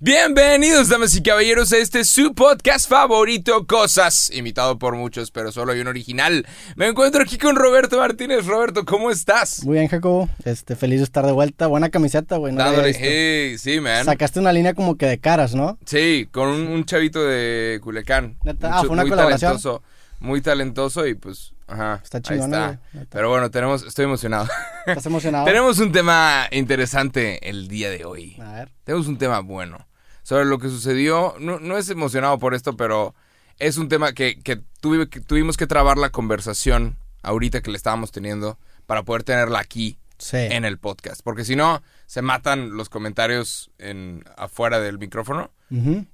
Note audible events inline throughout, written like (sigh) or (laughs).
Bienvenidos, damas y caballeros, a este su podcast favorito, Cosas, imitado por muchos, pero solo hay un original. Me encuentro aquí con Roberto Martínez. Roberto, ¿cómo estás? Muy bien, Jacobo. Este, feliz de estar de vuelta. Buena camiseta, güey. No Dándole, hey, sí, man. Sacaste una línea como que de caras, ¿no? Sí, con un, un chavito de Culecán. Neta, ah, fue una muy colaboración. talentoso, muy talentoso y pues, ajá. Está güey, neta. Pero bueno, tenemos, estoy emocionado. ¿Estás emocionado? (laughs) tenemos un tema interesante el día de hoy. A ver. Tenemos un tema bueno. Sobre lo que sucedió. No, no es emocionado por esto, pero es un tema que, que tuvimos que trabar la conversación ahorita que le estábamos teniendo para poder tenerla aquí Sí. en el podcast. Porque si no, se matan los comentarios en, afuera del micrófono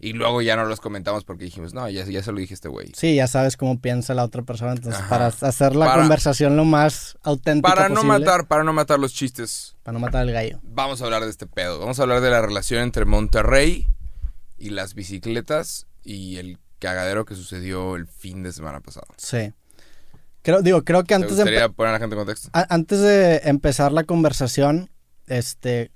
y luego ya no los comentamos porque dijimos, no, ya, ya se lo dije a este güey. Sí, ya sabes cómo piensa la otra persona. Entonces, Ajá. para hacer la Para- conversación lo más auténtica Para no posible. matar, para no matar los chistes, Para no matar al gallo. vamos a hablar de este pedo. Vamos a hablar de la relación entre Monterrey y las bicicletas y el cagadero que sucedió el fin de semana pasado. Sí. Creo, digo, creo que ¿Te antes de, poner a la gente en contexto? antes de empezar la conversación, este,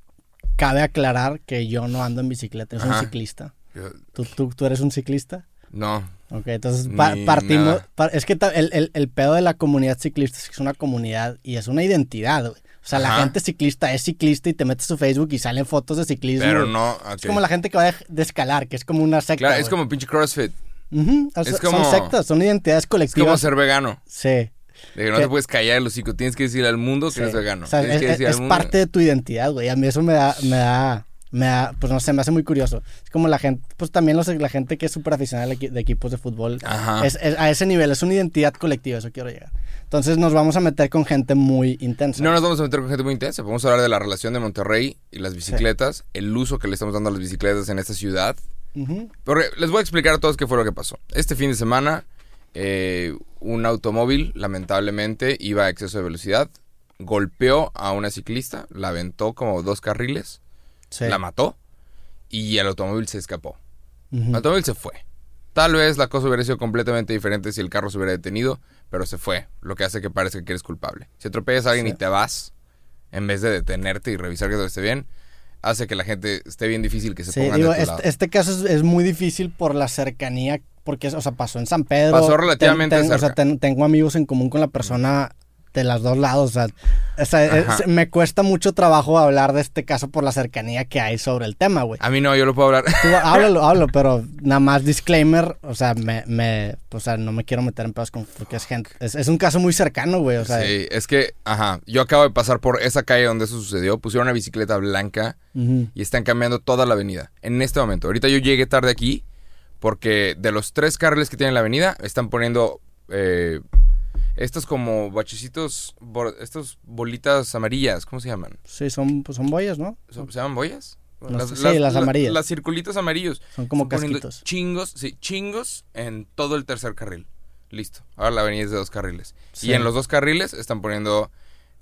cabe aclarar que yo no ando en bicicleta. Yo soy Ajá. un ciclista. Yo- ¿Tú, tú, tú eres un ciclista? no, Ok, entonces pa- partimos. par- es que el, el- el pedo de la comunidad ciclista es que es una comunidad y es una identidad, güey. O sea, la gente ciclista es ciclista y te metes a su Facebook y salen fotos de ciclismo. pero no. Es como la gente que va de, de escalar, que es como una secta. Claro, es güey. como pinche CrossFit. Ujú, o sea, es como- Son sectas, son identidades Es como colectivas. ser vegano. Sí. De que no te puedes callar el hocico. Tienes que decirle al mundo que sí. eres vegano. O sea, Tienes es, que decir parte de tu identidad, güey. A mí eso me da, me da, me da, pues no sé, me hace muy curioso. Es como la gente, pues también los, la gente que es súper aficionada de, equi- de equipos de fútbol. Ajá. Es, es- a ese nivel, es una identidad colectiva, eso quiero llegar. Entonces nos vamos a meter con gente muy intensa. No nos vamos a meter con gente muy intensa. Vamos a hablar de la relación de Monterrey y las bicicletas, el uso que le estamos dando a las bicicletas en esta ciudad. Porque les voy a explicar a todos qué fue lo que pasó. Este fin de semana, eh, un automóvil, lamentablemente, iba a exceso de velocidad, golpeó a una ciclista, la aventó como dos carriles, Sí. la mató y el automóvil se escapó. El automóvil se fue. Tal vez la cosa hubiera sido completamente diferente si el carro se hubiera detenido, pero se fue, lo que hace que parezca que eres culpable. Si atropellas a alguien Sí. y te vas, en vez de detenerte y revisar que todo esté bien, hace que la gente esté bien difícil que se Sí, pongan digo, de tu este, lado. este caso es, es muy difícil por la cercanía, porque, o sea, pasó en San Pedro. Pasó relativamente Ten- ten- O sea, cerca. ten- tengo amigos en común con la persona de las dos lados, o sea, o sea, es- me cuesta mucho trabajo hablar de este caso por la cercanía que hay sobre el tema, güey. A mí no, yo lo puedo hablar. Tú háblalo, (laughs) háblalo, pero nada más disclaimer, o sea, me, me, o sea, no me quiero meter en pedos con, porque es gente, es, es un caso muy cercano, güey, o sea, sí, es que, ajá, yo acabo de pasar por esa calle donde eso sucedió, pusieron una bicicleta blanca y están cambiando toda la avenida. En este momento, ahorita yo llegué tarde aquí porque de los tres carriles que tiene la avenida, están poniendo eh, estos como bachecitos, estos bolitas amarillas, ¿cómo se llaman? sí, son, pues son boyas, ¿no? ¿Se, se llaman boyas? Sí, las amarillas. Las circulitos amarillos. Son como casquitos. Chingos, sí, chingos en todo el tercer carril. Listo. Ahora la avenida es de dos carriles. Sí. Y en los dos carriles están poniendo,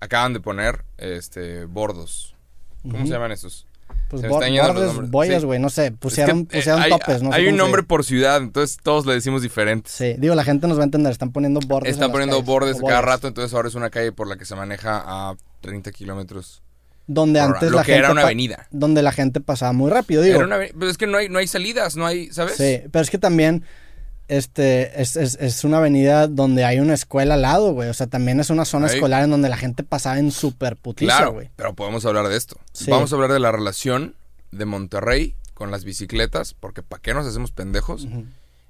acaban de poner, este, bordos. ¿Cómo se llaman esos? Pues Se me están yendo bordes, boyas, Sí. güey, no sé, pusieron, Es que, eh, pusieron hay, topes, no sé Hay un nombre por ciudad, entonces todos le decimos diferentes. Sí, digo, la gente nos va a entender, están poniendo bordes. Están poniendo calles, bordes cada rato, entonces ahora es una calle por la que se maneja a 30 kilómetros. Donde por antes lo la que gente era una avenida. Donde la gente pasaba muy rápido, digo. Era una aveni- pero es que no hay, no hay salidas, no hay, ¿sabes? Sí, pero es que también este es, es- es una avenida donde hay una escuela al lado, güey. O sea, también es una zona Ahí. escolar en donde la gente pasaba en super putiza, Claro, güey. pero podemos hablar de esto. Sí. Vamos a hablar de la relación de Monterrey con las bicicletas, porque ¿para qué nos hacemos pendejos?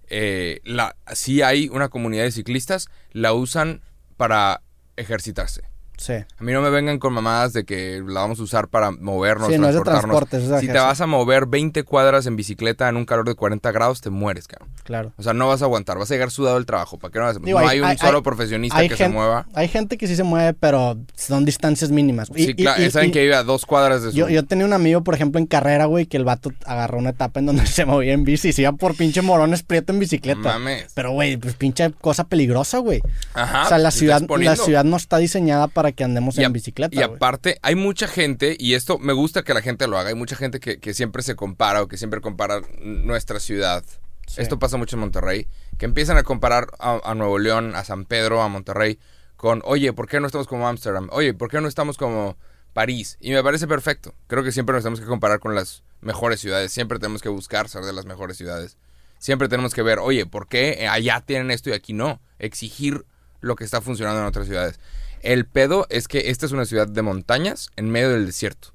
Eh, la, sí hay una comunidad de ciclistas, la usan para ejercitarse. Sí. A mí no me vengan con mamadas de que la vamos a usar para movernos, Sí, no es de transportarnos. transporte, es de si te vas a mover 20 cuadras en bicicleta en un calor de 40 grados, te mueres, cabrón. Claro. O sea, no vas a aguantar, vas a llegar sudado del trabajo. ¿Para qué no? Digo, no hay- hay, un hay- solo profesionista que se mueva. hay gente que sí se mueve, pero son distancias mínimas. Y- Sí, y- claro, y- saben que vive a dos cuadras de su... yo, yo tenía un amigo, por ejemplo, en carrera, güey, que el vato agarró una etapa en donde (laughs) se movía en bici y se iba por pinche morones prieto en bicicleta. Mames. Pero, güey, pues pinche cosa peligrosa, güey. Ajá. o sea, la te ciudad, la ciudad no está diseñada para que andemos Y a- en bicicleta, Y aparte, hay mucha gente, y esto me gusta que la gente lo haga, hay mucha gente que, que siempre se compara o que siempre compara nuestra ciudad. Sí. Esto pasa mucho en Monterrey, que empiezan a comparar a, a Nuevo León, a San Pedro, a Monterrey, con, oye, ¿por qué no estamos como Ámsterdam? Oye, ¿por qué no estamos como París? Y me parece perfecto. Creo que siempre nos tenemos que comparar con las mejores ciudades, siempre tenemos que buscar ser de las mejores ciudades. Siempre tenemos que ver, oye, ¿por qué allá tienen esto y aquí no? Exigir lo que está funcionando en otras ciudades. El pedo es que esta es una ciudad de montañas en medio del desierto.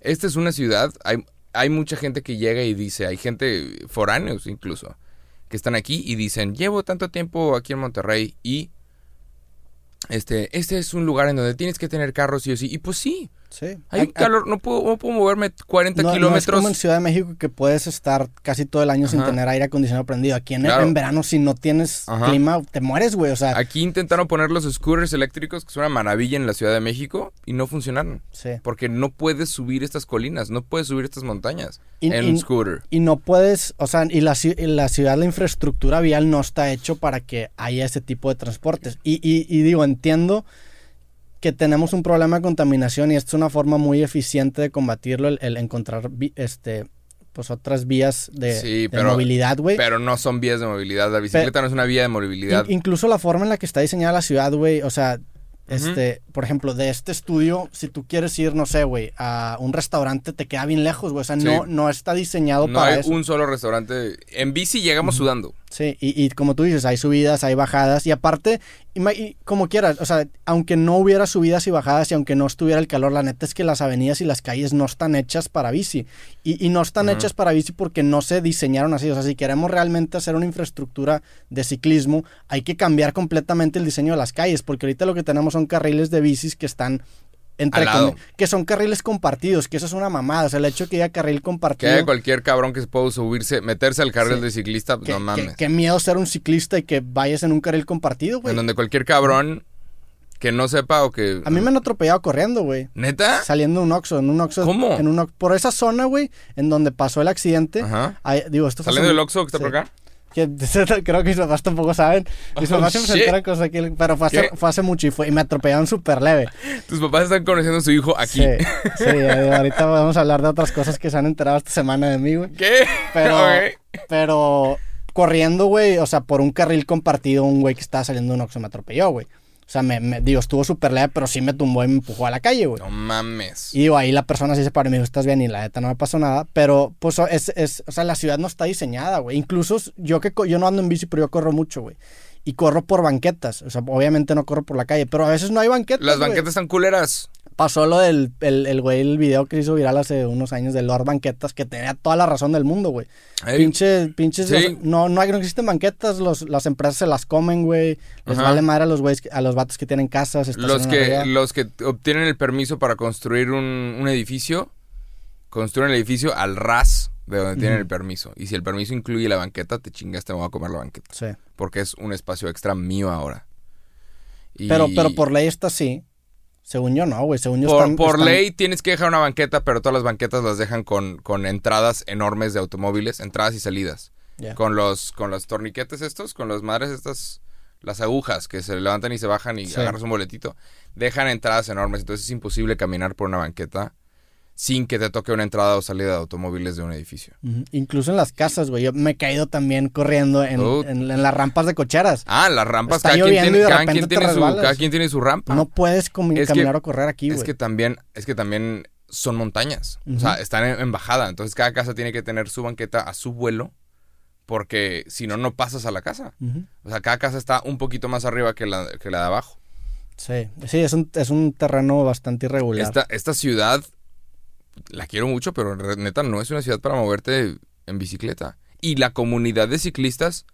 Esta es una ciudad, hay, hay mucha gente que llega y dice, hay gente foráneos incluso, que están aquí y dicen, llevo tanto tiempo aquí en Monterrey y este, este es un lugar en donde tienes que tener carros sí o sí. Y pues sí, Sí. hay calor, no puedo, no puedo moverme 40 no, no es kilómetros. como en Ciudad de México que puedes estar casi todo el año sin tener aire acondicionado prendido. Aquí en, Claro. en verano, si no tienes Ajá. clima, te mueres, güey. O sea, Aquí intentaron poner los scooters eléctricos, que es una maravilla en la Ciudad de México, y no funcionaron. sí. Porque no puedes subir estas colinas, no puedes subir estas montañas Y- en y- un scooter. Y no puedes, o sea, y la, y la ciudad, la infraestructura vial no está hecho para que haya ese tipo de transportes. Y digo, entiendo que tenemos un problema de contaminación y esto es una forma muy eficiente de combatirlo, el, el encontrar este pues otras vías de, Sí, de pero- movilidad, güey. Pero no son vías de movilidad. La bicicleta no es una vía de movilidad. In- incluso la forma en la que está diseñada la ciudad, güey, o sea, este, por ejemplo, de este estudio, si tú quieres ir, no sé, güey, a un restaurante, te queda bien lejos, güey, o sea, Sí. no, no está diseñado no para hay eso. un solo restaurante. En bici llegamos sudando. Sí, y, y como tú dices, hay subidas, hay bajadas, y aparte, y como quieras, o sea, aunque no hubiera subidas y bajadas y aunque no estuviera el calor, la neta es que las avenidas y las calles no están hechas para bici. Y, y no están hechas para bici porque no se diseñaron así. O sea, si queremos realmente hacer una infraestructura de ciclismo, hay que cambiar completamente el diseño de las calles, porque ahorita lo que tenemos son carriles de bicis que están... Entre que son carriles compartidos, que eso es una mamada. O sea, el hecho de que haya carril Que compartido. haya cualquier cabrón que se pueda subirse, meterse al carril Sí. de ciclista, pues que- no que- mames. Qué miedo ser un ciclista y que vayas en un carril compartido, güey. En donde cualquier cabrón que no sepa o que. A mí me han atropellado corriendo, güey. ¿Neta? Saliendo de un Oxxo, en un Oxxo. ¿Cómo? En un por esa zona, güey, en donde pasó el accidente. Ajá. ahí- digo, esto fue Saliendo del Oxxo que está sí. por acá. Que- (laughs) creo que mis papás tampoco saben. Mis Oh, papás siempre se enteran cosas aquí, pero fue hace, ¿Qué? fue hace mucho y, fue, y me atropellaron súper leve. Tus papás están conociendo a su hijo aquí. Sí, (laughs) sí, eh, ahorita vamos a hablar de otras cosas que se han enterado esta semana de mí, güey. ¿Qué? Pero, (laughs) pero corriendo, güey, o sea, por un carril compartido, un güey que estaba saliendo de un Oxxo me atropelló, güey. O sea, me, me- digo, estuvo súper leve, pero sí me tumbó y me empujó a la calle, güey. No mames. Y digo, ahí la persona sí se paró y me dijo, estás bien, y la neta no me pasó nada. Pero, pues, es, es, o sea, la ciudad no está diseñada, güey. Incluso yo que yo no ando en bici, pero yo corro mucho, güey. Y corro por banquetas. O sea, obviamente no corro por la calle, pero a veces no hay banquetas. Las banquetas están culeras. Pasó lo del el, el güey, el video que se hizo viral hace unos años de Lord Banquetas, que tenía toda la razón del mundo, güey. Ey, Pinche, pinches, Sí. no, no, hay, no existen banquetas, los, las empresas se las comen, güey. Les Ajá. vale madre a los güeyes, que- a los vatos que tienen casas. los que, arriba. los que obtienen el permiso para construir un, un edificio, construyen el edificio al ras de donde tienen el permiso. Y si el permiso incluye la banqueta, te chingaste, me voy a comer la banqueta. Sí. Porque es un espacio extra mío ahora. Y Pero, pero por ley está así. Según yo no, güey. Según yo por, están- por están- ley tienes que dejar una banqueta, pero todas las banquetas las dejan con, con entradas enormes de automóviles, entradas y salidas. Con los, con los torniquetes estos, con las madres estas, las agujas que se levantan y se bajan y Sí. agarras un boletito. Dejan entradas enormes, entonces es imposible caminar por una banqueta sin que te toque una entrada o salida de automóviles de un edificio. Incluso en las casas, güey. Yo me he caído también corriendo en, en- en las rampas de cocheras. Ah, las rampas, Está cada quien, tiene, cada, quien tiene su, resbalas. cada quien tiene su rampa. No puedes Es que- caminar o correr aquí, es güey. que también, es que también son montañas. O sea, están en, en bajada. Entonces cada casa tiene que tener su banqueta a su vuelo. Porque si no, no pasas a la casa. O sea, cada casa está un poquito más arriba que la, que la de abajo. Sí, sí, es un, es un terreno bastante irregular. Esta, esta ciudad la quiero mucho, pero neta no es una ciudad para moverte en bicicleta. Y la comunidad de ciclistas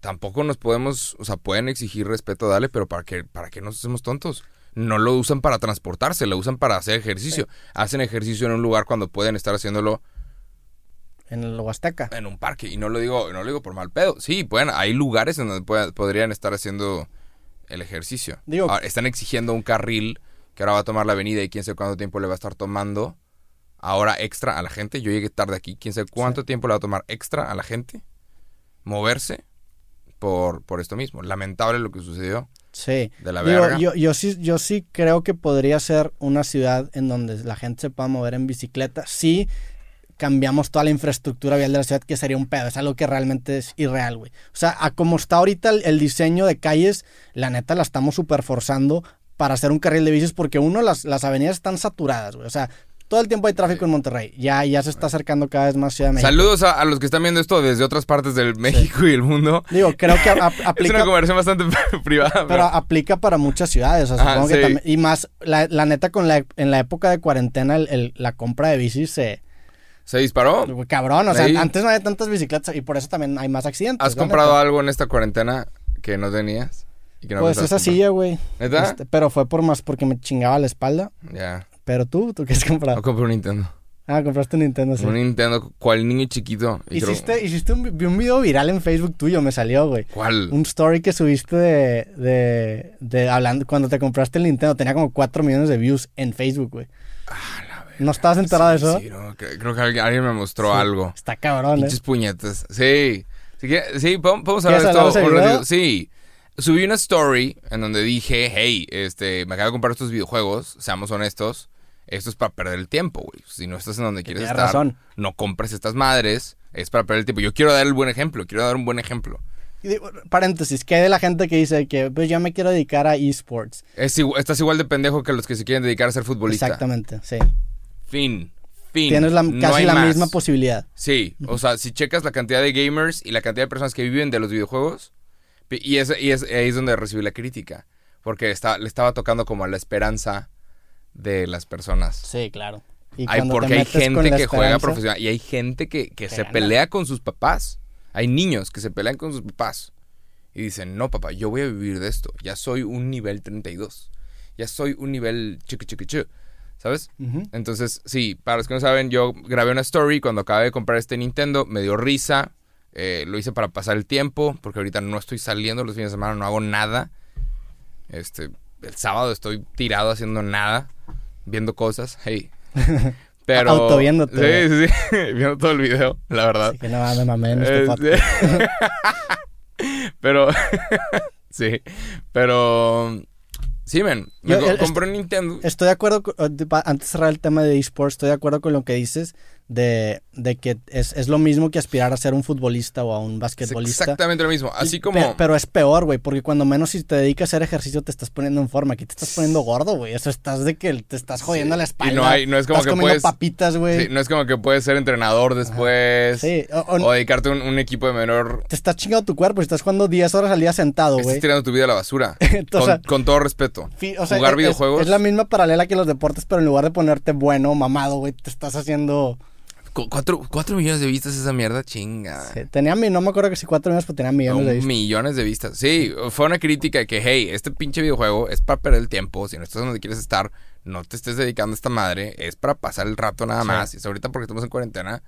tampoco nos podemos, o sea, pueden exigir respeto, dale, pero ¿para qué, para qué nos hacemos tontos? No lo usan para transportarse, lo usan para hacer ejercicio. Hacen ejercicio en un lugar cuando pueden estar haciéndolo En el Huasteca. en un parque. Y no lo digo, no lo digo por mal pedo. Sí, pueden, hay lugares en donde podrían estar haciendo el ejercicio. Digo- Ahora, están exigiendo un carril que ahora va a tomar la avenida y quién sabe cuánto tiempo le va a estar tomando ahora extra a la gente. Yo llegué tarde aquí, quién sabe cuánto tiempo le va a tomar extra a la gente moverse por, por esto mismo. Lamentable lo que sucedió Sí. de la Digo, verga. yo, yo, sí, yo sí creo que podría ser una ciudad en donde la gente se pueda mover en bicicleta. Sí cambiamos toda la infraestructura vial de la ciudad, que sería un pedo. Es algo que realmente es irreal, güey. O sea, a como está ahorita el, el diseño de calles, la neta la estamos super forzando para hacer un carril de bicis porque uno, las, las avenidas están saturadas, güey. O sea, todo el tiempo hay tráfico en Monterrey. Ya, ya se está acercando cada vez más Ciudad de México. Saludos a, a los que están viendo esto desde otras partes del México y el mundo. Digo, creo que a- (laughs) Es aplica, una conversación bastante (laughs) privada. pero pero- aplica para muchas ciudades. o sea, Ajá, supongo que sí. también- y más, la, la neta, con la, en la época de cuarentena, el- el- la compra de bicis se... ¿Se disparó? Cabrón, o sea, antes no había tantas bicicletas y por eso también hay más accidentes. ¿Has comprado neta. algo en esta cuarentena que no tenías? Y que no Pues esa silla, güey. Este, pero fue por más porque me chingaba la espalda. Ya. Pero tú, ¿tú qué has comprado? No compré un Nintendo. Ah, compraste un Nintendo, sí. Un Nintendo, cual niño chiquito. Y creo- Hiciste, hiciste un, vi un video viral en Facebook tuyo, me salió, güey. ¿Cuál? Un story que subiste de, de, de hablando cuando te compraste el Nintendo. Tenía como 4 millones de views en Facebook, güey. ¿No estabas enterado de eso? Sí, no, creo que alguien, alguien me mostró Sí. algo. Está cabrón, ¿eh? Pinches puñetas. Sí. Sí, sí, podemos podemos ¿Quieres hablar de esto. un ratito. Sí. Subí una story en donde dije, hey, este, me acabo de comprar estos videojuegos, seamos honestos, esto es para perder el tiempo, güey. Si no estás en donde quieres estar, razón. no compres estas madres, es para perder el tiempo. Yo quiero dar el buen ejemplo, quiero dar un buen ejemplo. Paréntesis, ¿qué hay de la gente que dice que pues yo me quiero dedicar a esports? Es igu- estás igual de pendejo que los que se quieren dedicar a ser futbolista. Exactamente, sí. Fin. Fin. Tienes la- casi la más. misma posibilidad. Sí, o sea, si checas la cantidad de gamers y la cantidad de personas que viven de los videojuegos, y, es, y es- ahí es donde recibí la crítica, porque está, le estaba tocando como a la esperanza de las personas. Sí, claro. Y Hay, porque hay gente que juega profesional y hay gente que, que se gana. pelea con sus papás. Hay niños que se pelean con sus papás y dicen, no papá, yo voy a vivir de esto, ya soy un nivel 32, ya soy un nivel chiqui chiqui chu", ¿sabes? Entonces, sí, para los que no saben, yo grabé una story cuando acabé de comprar este Nintendo, me dio risa, eh, lo hice para pasar el tiempo, porque ahorita no estoy saliendo los fines de semana, no hago nada. Este, el sábado estoy tirado haciendo nada, viendo cosas, hey. (laughs) Pero... Autoviéndote. Sí, sí, sí, (laughs) viendo todo el video, la verdad. Así que no, me mamé en este podcast. sí. (laughs) pero, sí, pero, sí, men, me Yo, compré un Nintendo. Estoy de acuerdo, con- antes de cerrar el tema de esports, estoy de acuerdo con lo que dices de, de que es, es lo mismo que aspirar a ser un futbolista o a un Es basquetbolista. exactamente lo mismo, así Y- como... pe- pero es peor, güey, porque cuando menos si te dedicas a hacer ejercicio te estás poniendo en forma. Aquí te estás poniendo gordo, güey. Eso estás de que te estás jodiendo Sí. la Y espalda. no hay- no es como estás que comiendo puedes- papitas, güey. Sí, no es como que puedes ser entrenador después. Sí, o- o- O dedicarte a un, un equipo de menor. te estás chingando tu cuerpo. Estás jugando 10 horas al día sentado, Estás güey. tirando tu vida a la basura. (laughs) Con, sea, con todo respeto. Fi- o sea, Jugar es- videojuegos. Es, la misma paralela que los deportes, pero en lugar de ponerte bueno, mamado, güey, te estás haciendo. Cu- Cuatro, cuatro millones de vistas esa mierda, chinga. Sí, tenía no me acuerdo que si cuatro millones, pero tenía millones No, de vistas. millones de vistas. Sí, fue una crítica de que, hey, este pinche videojuego es para perder el tiempo. Si no estás donde quieres estar, no te estés dedicando a esta madre. Es para pasar el rato nada Sí. más. Y es ahorita porque estamos en cuarentena.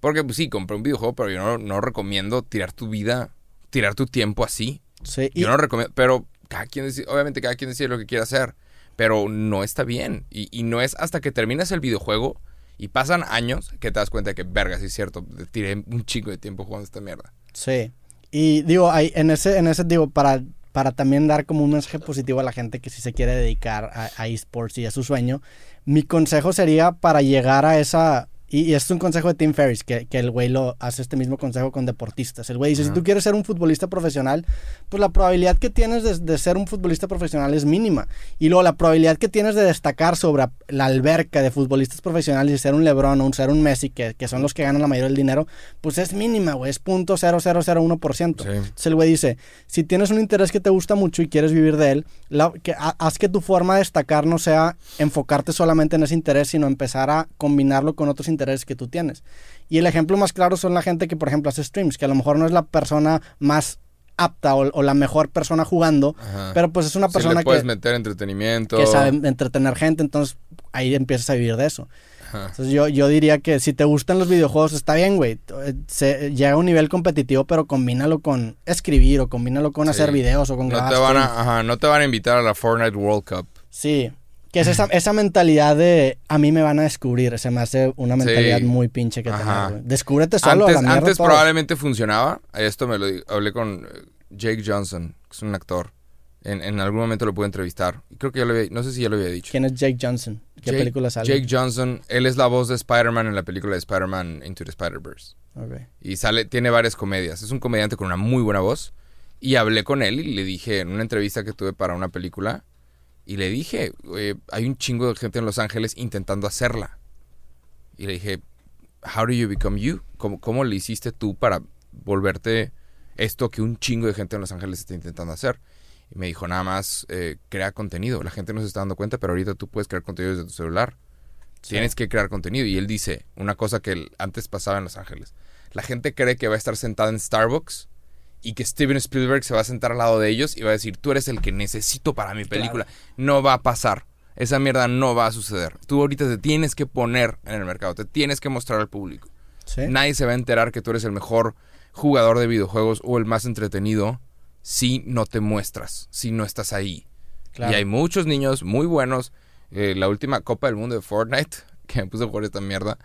Porque, pues sí, compré un videojuego, pero yo no, no recomiendo tirar tu vida, tirar tu tiempo así. Sí, y, Yo no recomiendo, pero cada quien decide, obviamente cada quien decide lo que quiere hacer, pero no está bien. Y, y no es hasta que terminas el videojuego y pasan años que te das cuenta que, verga, sí es cierto, tiré un chico de tiempo jugando esta mierda. sí. Y digo, ahí, en ese, en ese, digo, para, para también dar como un mensaje positivo a la gente que sí se quiere dedicar a, a esports y a su sueño, mi consejo sería para llegar a esa. Y, y es un consejo de Tim Ferriss, que, que el güey lo hace este mismo consejo con deportistas. El güey dice, si tú quieres ser un futbolista profesional, pues la probabilidad que tienes de, de ser un futbolista profesional es mínima. Y luego la probabilidad que tienes de destacar sobre la alberca de futbolistas profesionales y ser un Lebron o un, ser un Messi, que, que son los que ganan la mayoría del dinero, pues es mínima, güey, es punto cero cero cero uno por ciento. Sí. Entonces el güey dice, si tienes un interés que te gusta mucho y quieres vivir de él, la- que, ha- haz que tu forma de destacar no sea enfocarte solamente en ese interés, sino empezar a combinarlo con otros intereses que tú tienes. Y el ejemplo más claro son la gente que, por ejemplo, hace streams, que a lo mejor no es la persona más apta o, o la mejor persona jugando, Ajá. pero pues es una persona le puedes que, meter entretenimiento. que sabe entretener gente, entonces ahí empiezas a vivir de eso. Ajá. Entonces yo, yo diría que si te gustan los videojuegos, está bien, güey. Eh, se- Llega a un nivel competitivo, pero combínalo con escribir o combínalo con Sí. hacer videos o con No grabar te, van a, ajá, no te van a invitar a la Fortnite World Cup. Sí. Que es esa, esa mentalidad de a mí me van a descubrir. Se me hace una mentalidad Sí. muy pinche que güey. Descúbrete solo. a Antes, la antes probablemente funcionaba. Esto me lo hablé con eh, Jake Johnson, que es un actor. En, en algún momento lo pude entrevistar. Creo que ya lo había, no sé si ya lo había dicho. ¿Quién es Jake Johnson? ¿Qué Jake- película sale? Jake Johnson, él es la voz de Spider-Man en la película de Spider-Man Into the Spider-Verse. Y sale, tiene varias comedias. Es un comediante con una muy buena voz. Y hablé con él y le dije en una entrevista que tuve para una película. Y le dije, "Oye, hay un chingo de gente en Los Ángeles intentando hacerla. Y le dije, how do you become you? ¿Cómo, cómo le hiciste tú para volverte esto que un chingo de gente en Los Ángeles está intentando hacer? Y me dijo, nada más, eh, crea contenido. La gente no se está dando cuenta, pero ahorita tú puedes crear contenido desde tu celular. Tienes que crear contenido. Y él dice una cosa que antes pasaba en Los Ángeles. La gente cree que va a estar sentada en Starbucks y que Steven Spielberg se va a sentar al lado de ellos y va a decir, tú eres el que necesito para mi película. No va a pasar. Esa mierda no va a suceder. Tú ahorita te tienes que poner en el mercado, te tienes que mostrar al público. Sí. Nadie se va a enterar que tú eres el mejor jugador de videojuegos o el más entretenido si no te muestras, si no estás ahí. Claro. Y hay muchos niños muy buenos. Eh, la última Copa del Mundo de Fortnite, (laughs) que me puse a jugar esta mierda,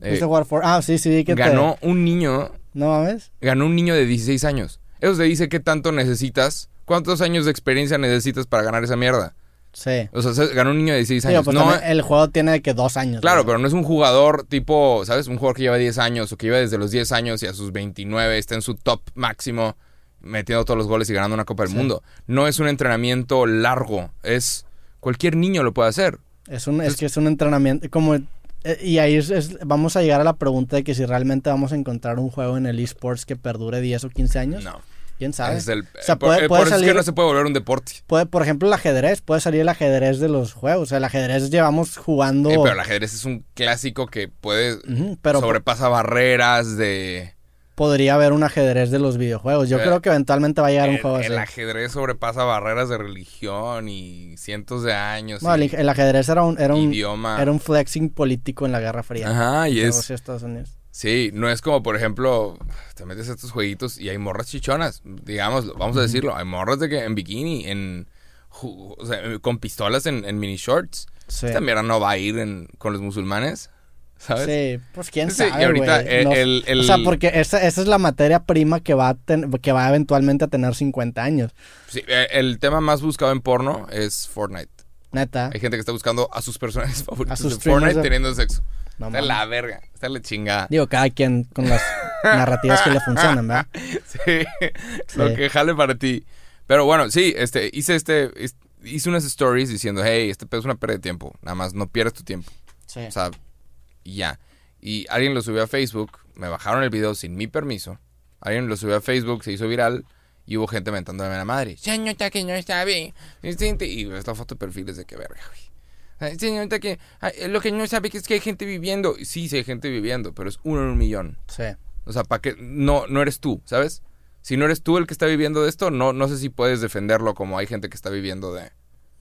eh, ¿Fuiste a jugar for- Ah, sí, sí, que te- ganó un niño, ¿No mames? ganó un niño de 16 años. Eso te dice qué tanto necesitas, cuántos años de experiencia necesitas para ganar esa mierda. Sí. O sea, se- ganó un niño de 16 Digo, años. pues no, el juego tiene de que dos años. Claro, pero no es un jugador tipo, ¿sabes? Un jugador que lleva 10 años o que lleva desde los 10 años y a sus 29 está en su top máximo metiendo todos los goles y ganando una Copa del Sí. Mundo. No es un entrenamiento largo, es cualquier niño lo puede hacer. Es, un, es que es un entrenamiento, como... eh, Y ahí es- es- vamos a llegar a la pregunta de que si realmente vamos a encontrar un juego en el esports que perdure 10 o 15 años. No. ¿Quién sabe? Es el- O sea, por, puede- eh, puede por eso es salir- que no se puede volver un deporte. Puede, por ejemplo, el ajedrez. Puede salir el ajedrez de los juegos. O sea, el ajedrez llevamos jugando... Eh, pero el ajedrez es un clásico que puede pero sobrepasa barreras de... podría haber un ajedrez de los videojuegos. Yo Eh, creo que eventualmente va a llegar un juego así. el ajedrez sobrepasa barreras de religión y cientos de años. No, el, ajedrez era un, era un, idioma. era un flexing político en la Guerra Fría. Ajá, y es... Estados Unidos. Sí, no es como, por ejemplo, te metes a estos jueguitos y hay morras chichonas, digamos, vamos a decirlo, hay morras de que en bikini, en ju- o sea, con pistolas en, en mini shorts. Sí. Esta mierda no va a ir en- con los musulmanes, ¿sabes? Sí, pues quién Sí, y sabe, ahorita el- el- el- O sea, porque esa, esa es la materia prima que va, a ten- que va eventualmente a tener 50 años. Sí, eh, el tema más buscado en porno es Fortnite. Neta. Hay gente que está buscando a sus personajes (laughs) favoritos sus de streamers Fortnite de- teniendo sexo. No está la verga, está la chingada. Digo, cada quien con las (laughs) narrativas que le funcionan, ¿verdad? (laughs) Sí, lo que jale para ti. Pero bueno, sí, este, hice este, es- hice unas stories diciendo, hey, este pedo es una pérdida de tiempo, nada más no pierdas tu tiempo. Sí. O sea, y ya. Y alguien lo subió a Facebook, me bajaron el video sin mi permiso, alguien lo subió a Facebook, se hizo viral y hubo gente mentándome a la madre. Señorita que no está bien. Y esta foto de perfil es de que verga, güey. Señorita que lo que no sabe que es que hay gente viviendo. Sí, sí hay gente viviendo, pero es uno en un millón. Sí. O sea, para que no, no eres tú, ¿sabes? Si no eres tú el que está viviendo de esto, no, no sé si puedes defenderlo como hay gente que está viviendo de...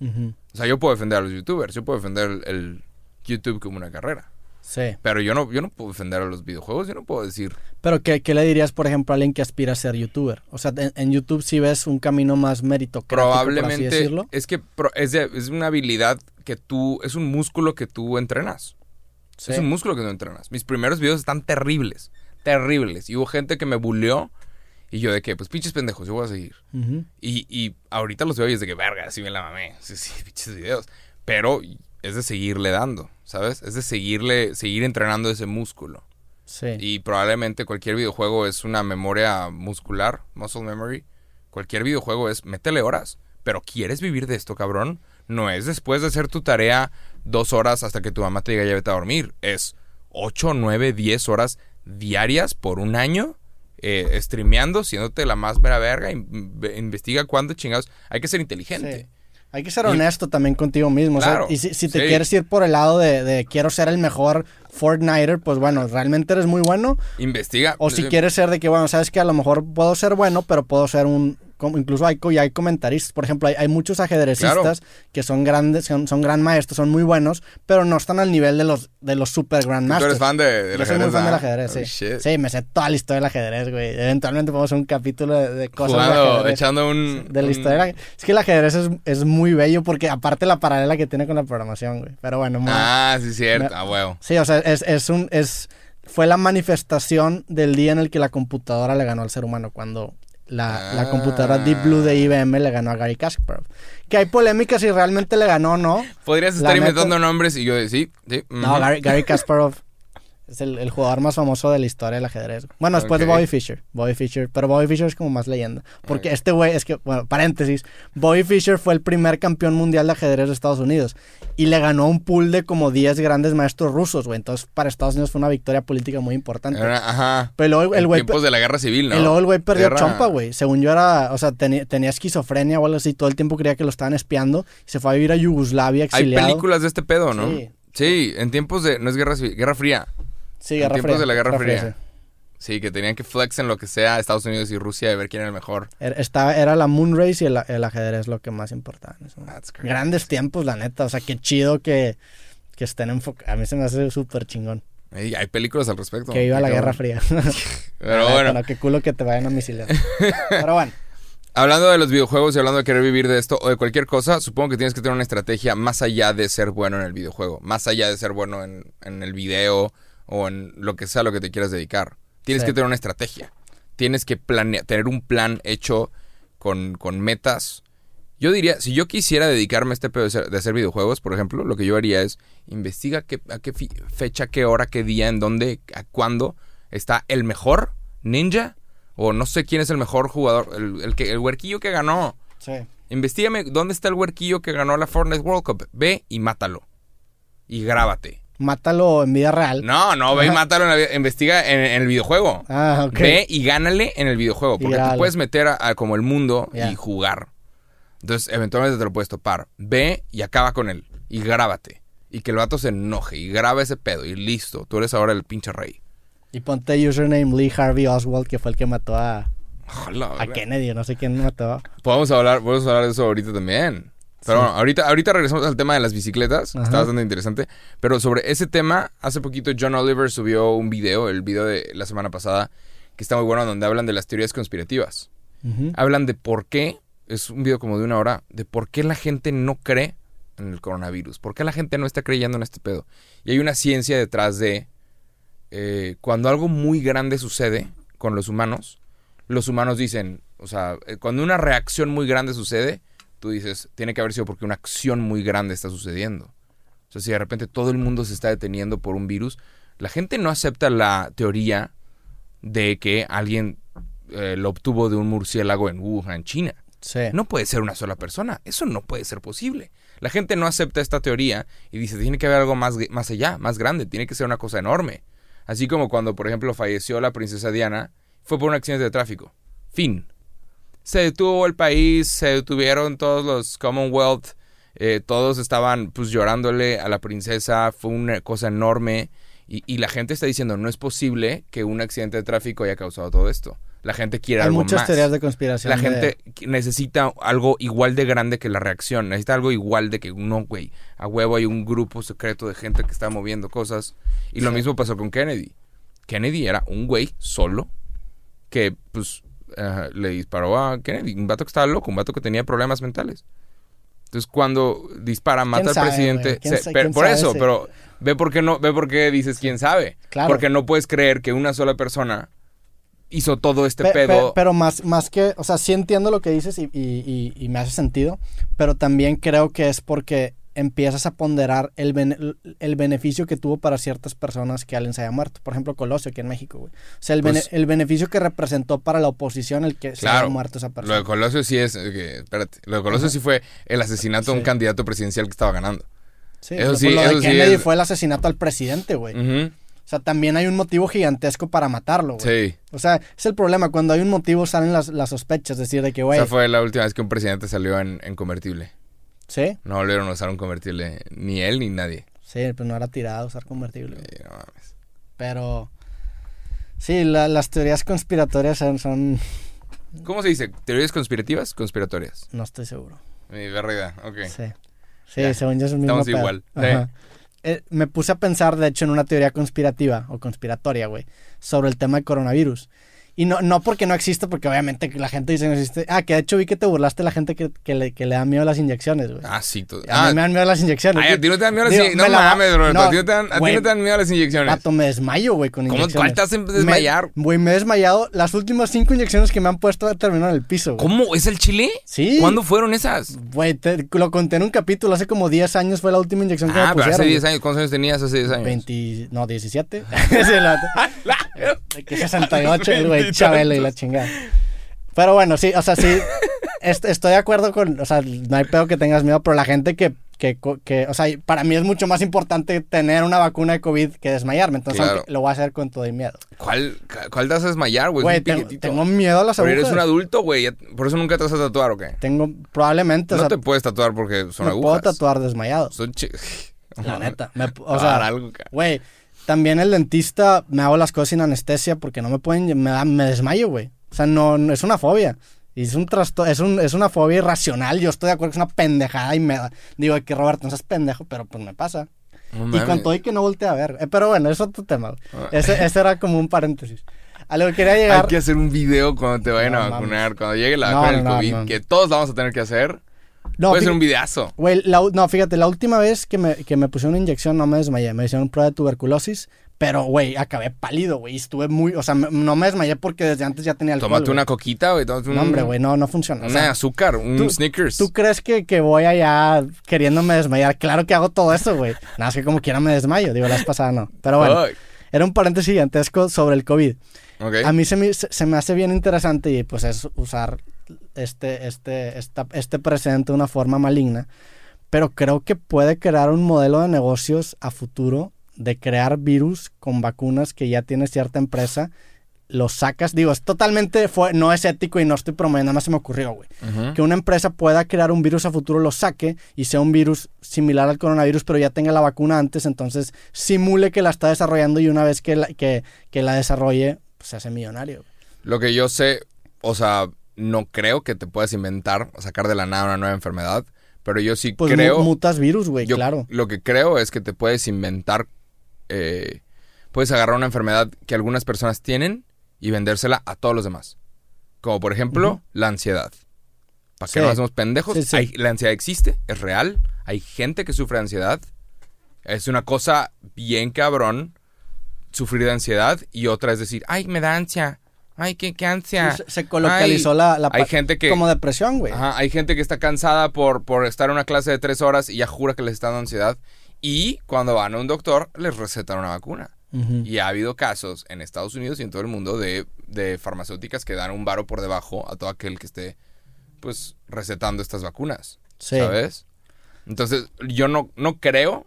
O sea, yo puedo defender a los youtubers, yo puedo defender el, el YouTube como una carrera. Sí. Pero yo no, yo no puedo defender a los videojuegos, yo no puedo decir... Pero ¿qué, qué le dirías, por ejemplo, a alguien que aspira a ser youtuber? O sea, en, en YouTube sí ves un camino más meritocrático, por así Probablemente decirlo. es que es, de- es una habilidad que tú, es un músculo que tú entrenas. Sí. Es un músculo que tú entrenas. Mis primeros videos están terribles, terribles. Y hubo gente que me bulleó y yo de que, pues pinches pendejos, yo voy a seguir. Y, y ahorita los veo y es de que, verga, así me la mamé. Sí, sí, pinches videos. Pero es de seguirle dando, ¿sabes? Es de seguirle, seguir entrenando ese músculo. Sí. Y probablemente cualquier videojuego es una memoria muscular, muscle memory. Cualquier videojuego es, métele horas. Pero ¿quieres vivir de esto, cabrón? No es después de hacer tu tarea dos horas hasta que tu mamá te diga ya vete a dormir. Es ocho, nueve, diez horas diarias por un año eh, streameando, siéndote la más mera verga. in- investiga cuándo chingados. Hay que ser inteligente. Sí. Hay que ser Y- honesto también contigo mismo. o sea, Claro, y si, si te sí. quieres ir por el lado de, de quiero ser el mejor Fortniter, pues bueno, realmente eres muy bueno. Investiga. O si quieres ser de que, bueno, sabes que a lo mejor puedo ser bueno, pero puedo ser un... Incluso hay, y hay comentaristas, por ejemplo, hay, hay muchos ajedrecistas que son grandes, son, son gran maestros, son muy buenos, pero no están al nivel de los, de los super grand Tú masters. eres fan de, del Yo soy muy ajedrez, fan del ajedrez, Oh, sí. shit. Sí, me sé toda la historia del ajedrez, güey. Eventualmente podemos hacer un capítulo de, de cosas de Jugando, ajedrez. echando un... De la un- historia. Es que el ajedrez es, es muy bello porque aparte la paralela que tiene con la programación, güey. Pero bueno, mo- Ah, sí, cierto. Ah, huevo. sí, o sea, es, es un, es, fue la manifestación del día en el que la computadora le ganó al ser humano, cuando la, la Ah. computadora Deep Blue de IBM le ganó a Gary Kasparov. Que hay polémica si realmente le ganó o no. Podrías La estar neta- inventando nombres y yo de sí, sí. No. Gary, Gary (laughs) Kasparov Es el, el jugador más famoso de la historia del ajedrez. Bueno, después de. Bobby Fischer. Bobby Fischer. Pero Bobby Fischer es como más leyenda. Porque este güey, es que, bueno, paréntesis. Bobby Fischer fue el primer campeón mundial de ajedrez de Estados Unidos. Y le ganó un pool de como 10 grandes maestros rusos, güey. Entonces, para Estados Unidos fue una victoria política muy importante. Era- ajá. Pero luego el güey. tiempos de la guerra civil, ¿no? Y luego el güey perdió Guerra- chompa, güey. Según yo era, o sea, tenía esquizofrenia o algo así. Todo el tiempo creía que lo estaban espiando. Y se fue a vivir a Yugoslavia Hay exiliado. películas de este pedo, ¿no? Sí. Sí, en tiempos de... No es guerra civil, guerra fría. Sí, en tiempos de la Guerra Fría. sí. Sí, que tenían que flex en lo que sea Estados Unidos y Rusia de ver quién era el mejor. Era, era la Moon Race y el, el ajedrez lo que más importaba. Grandes tiempos, la neta. O sea, qué chido que, que estén enfocados. A mí se me hace súper chingón. Hay películas al respecto. Que iba la Guerra. Fría. (laughs) Pero bueno, no, qué culo que te vayan a misilar. (laughs) Pero bueno. hablando de los videojuegos y hablando de querer vivir de esto o de cualquier cosa, supongo que tienes que tener una estrategia más allá de ser bueno en el videojuego, más allá de ser bueno en, en el video o en lo que sea lo que te quieras dedicar. Tienes Sí. que tener una estrategia. Tienes que planear, tener un plan hecho con, con metas. Yo diría, si yo quisiera dedicarme a este pedo de, ser- de hacer videojuegos, por ejemplo, lo que yo haría es investiga qué, a qué fecha, qué hora, qué día, en dónde, a cuándo está el mejor ninja o no sé quién es el mejor jugador, el, el que el huerquillo que ganó. Sí. Investígame dónde está el huerquillo que ganó la Fortnite World Cup. Ve y mátalo. Y grábate. Mátalo en vida real. No, no, ve y mátalo. En la- investiga en, en el videojuego. Ah, ok. Ve y gánale en el videojuego. Porque grábalo. puedes meter a, a como el mundo y jugar. Entonces, eventualmente te lo puedes topar. Ve y acaba con él. Y grábate. Y que el vato se enoje. Y graba ese pedo. Y listo. Tú eres ahora el pinche rey. Y ponte username Lee Harvey Oswald, que fue el que mató a, Ojalá, a. Kennedy. No sé quién mató. Podemos hablar, podemos hablar de eso ahorita también. Pero Sí. bueno, ahorita, ahorita regresamos al tema de las bicicletas. Ajá. Está bastante interesante. Pero sobre ese tema, hace poquito John Oliver subió un video, el video de la semana pasada, que está muy bueno, donde hablan de las teorías conspirativas. Hablan de por qué, es un video como de una hora, de por qué la gente no cree en el coronavirus. ¿Por qué la gente no está creyendo en este pedo? Y hay una ciencia detrás de eh, cuando algo muy grande sucede con los humanos, los humanos dicen, o sea, eh, cuando una reacción muy grande sucede, tú dices, tiene que haber sido porque una acción muy grande está sucediendo. O sea, si de repente todo el mundo se está deteniendo por un virus, la gente no acepta la teoría de que alguien eh, lo obtuvo de un murciélago en Wuhan, China. Sí. No puede ser una sola persona. Eso no puede ser posible. La gente no acepta esta teoría y dice, tiene que haber algo más, más allá, más grande, tiene que ser una cosa enorme. Así como cuando, por ejemplo, falleció la princesa Diana, fue por un accidente de tráfico. Fin. Se detuvo el país, se detuvieron todos los Commonwealth, eh, todos estaban pues llorándole a la princesa, fue una cosa enorme. Y, y la gente está diciendo, no es posible que un accidente de tráfico haya causado todo esto. La gente quiere Hay algo muchas más. teorías de conspiración. La de- gente necesita algo igual de grande que la reacción. Necesita algo igual de que no, güey. A huevo hay un grupo secreto de gente que está moviendo cosas. Y lo mismo pasó con Kennedy. Kennedy era un güey solo que, pues, le disparó a Kennedy. Un vato que estaba loco, un vato que tenía problemas mentales. Entonces, cuando dispara, mata al sabe, presidente. por eso, pero ve por qué no, ve por qué dices quién sabe. Claro. Porque no puedes creer que una sola persona hizo todo este Pe- pe- pedo. pero más, más que, o sea, sí entiendo lo que dices y, y- y- y me hace sentido, pero también creo que es porque empiezas a ponderar el, el beneficio que tuvo para ciertas personas que alguien se haya muerto. Por ejemplo, Colosio aquí en México, güey. O sea, el, bene- Pues- el beneficio que representó para la oposición el que se haya Claro. muerto esa Lo persona. de Colosio sí es. eh, que- espérate. Lo de Colosio sí fue el asesinato de un Sí. candidato presidencial que estaba ganando. Sí, eso sí, lo de sí Kennedy es- fue el asesinato al presidente, güey. O sea, también hay un motivo gigantesco para matarlo, güey. Sí. O sea, es el problema. Cuando hay un motivo salen las, las sospechas. Es decir, de que, güey, Esa fue la última vez que un presidente salió en, en convertible. Sí, No volvieron a usar un convertible. Ni él ni nadie. sí, pues no era tirado usar convertible. güey. Sí, no mames. Pero sí, la- las teorías conspiratorias son, son- ¿Cómo se dice? ¿Teorías conspirativas? Conspiratorias. no estoy seguro. Mi verdad, ok. Sí. Sí, Ya, según yo es el mismo estamos pedo. igual. Ajá. Eh, me puse a pensar, de hecho, en una teoría conspirativa o conspiratoria, güey, sobre el tema del coronavirus. Y no, no porque no existe, porque obviamente la gente dice que no existe. Ah, que de hecho vi que te burlaste de la gente que, que le, que le da miedo las inyecciones, güey. Ah, sí. tú- A Ah, mí me dan miedo las inyecciones. ay, a ti no te dan miedo las Digo, inyecciones. No mames, bro. no, a ti no te dan, a ti güey, no te dan miedo las inyecciones. Vato, me desmayo, güey, con ¿Cómo- inyecciones. cuál te Me- desmayar? Güey, me he desmayado. Las últimas cinco inyecciones que me han puesto terminaron en el piso, güey. ¿Cómo? ¿Es el chile? Sí. ¿Cuándo fueron esas? Güey, te- lo conté en un capítulo. Hace como 10 años fue la última inyección que Ah, me pusieron. hace 10 güey. años. ¿Cuántos años tenías hace 10 años? 20, no, 17. (laughs) (laughs) (laughs) Que 68, el güey, Chabelo y la chingada. Pero bueno, sí, o sea, sí, (laughs) est- estoy de acuerdo con, o sea, no hay pedo que tengas miedo, pero la gente que, que, que, o sea, para mí es mucho más importante tener una vacuna de COVID que desmayarme, entonces Claro. lo voy a hacer con todo y miedo. ¿Cuál, cuál te vas a desmayar, güey? Güey, tengo, tengo miedo a las Pero agujas. eres un adulto, güey. Por eso nunca te vas a tatuar, ¿o qué? Tengo, probablemente, o no sea, te puedes tatuar porque son me puedo agujas. tatuar desmayado. Son (laughs) La neta. Me- o sea, algo, güey, también el dentista me hago las cosas sin anestesia porque no me pueden, me, me desmayo, güey. O sea, no, no- es una fobia. Y es un trasto, es, un, es una fobia irracional. Yo estoy de acuerdo que es una pendejada y me da. Digo que Roberto, no seas pendejo, pero pues me pasa. Y con todo y que no volteé a ver. Eh, pero bueno, es otro tema. Ah. Ese, ese era como un paréntesis. A lo que quería Hay llegar. que hacer un video cuando te vayan No a mames. vacunar. Cuando llegue la vacuna del no, COVID, que todos la vamos a tener que hacer. No, Puede ser un videazo. Güey, la no, fíjate, la última vez que me, que me pusieron una inyección no me desmayé. Me hicieron prueba de tuberculosis. Pero, güey, acabé pálido, güey. Estuve muy. O sea, me- no me desmayé porque desde antes ya tenía alcohol. Tómate una coquita, güey. Un, No, hombre, güey, no, no funciona. O Una sea, azúcar, un tú- Snickers. ¿Tú crees que, que voy allá queriéndome desmayar? Claro que hago todo eso, güey. Nada más que como quiera me desmayo. Digo, la vez pasada no. Pero bueno, era un paréntesis gigantesco sobre el COVID. Ok. A mí se me, se me hace bien interesante y pues es usar este, este, esta- este precedente de una forma maligna. Pero creo que puede crear un modelo de negocios a futuro de crear virus con vacunas que ya tiene cierta empresa. Los sacas, digo, es totalmente, fue, no es ético y no estoy promoviendo, nada más se me ocurrió, güey que una empresa pueda crear un virus a futuro, lo saque y sea un virus similar al coronavirus, pero ya tenga la vacuna antes, entonces simule que la está desarrollando y una vez que la, que, que la desarrolle, pues se hace millonario. Lo que yo sé, o sea, no creo que te puedas inventar, sacar de la nada una nueva enfermedad. Pero yo sí Pues creo. mu- mutas virus, güey, claro. Lo que creo es que te puedes inventar. eh, puedes agarrar una enfermedad que algunas personas tienen y vendérsela a todos los demás. Como por ejemplo, la ansiedad. ¿Para Sí. qué nos hacemos pendejos? Sí, sí. Hay- la ansiedad existe, es real. Hay gente que sufre de ansiedad. Es una cosa bien cabrón sufrir de ansiedad. Y otra es decir, ay, me da ansia. Ay, qué, qué ansia. Se, se colocalizó Ay, la, la hay gente que- como depresión, güey. Ajá, hay gente que está cansada por, por estar en una clase de tres horas y ya jura que les está dando ansiedad. Y cuando van a un doctor, les recetan una vacuna. Y ha habido casos en Estados Unidos y en todo el mundo de, de farmacéuticas que dan un varo por debajo a todo aquel que esté, pues, recetando estas vacunas. Sí. ¿Sabes? Entonces, yo no, no creo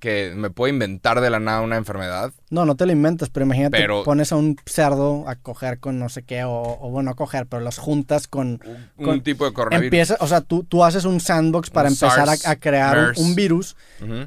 que me pueda inventar de la nada una enfermedad. No, no te lo inventas, pero imagínate, Pero- pones a un cerdo a coger con no sé qué, o, o bueno, a coger, pero los juntas con... Un, Con- tipo de coronavirus. Empieza, o sea, tú, tú haces un sandbox para Un empezar SARS, a, a crear un- virus.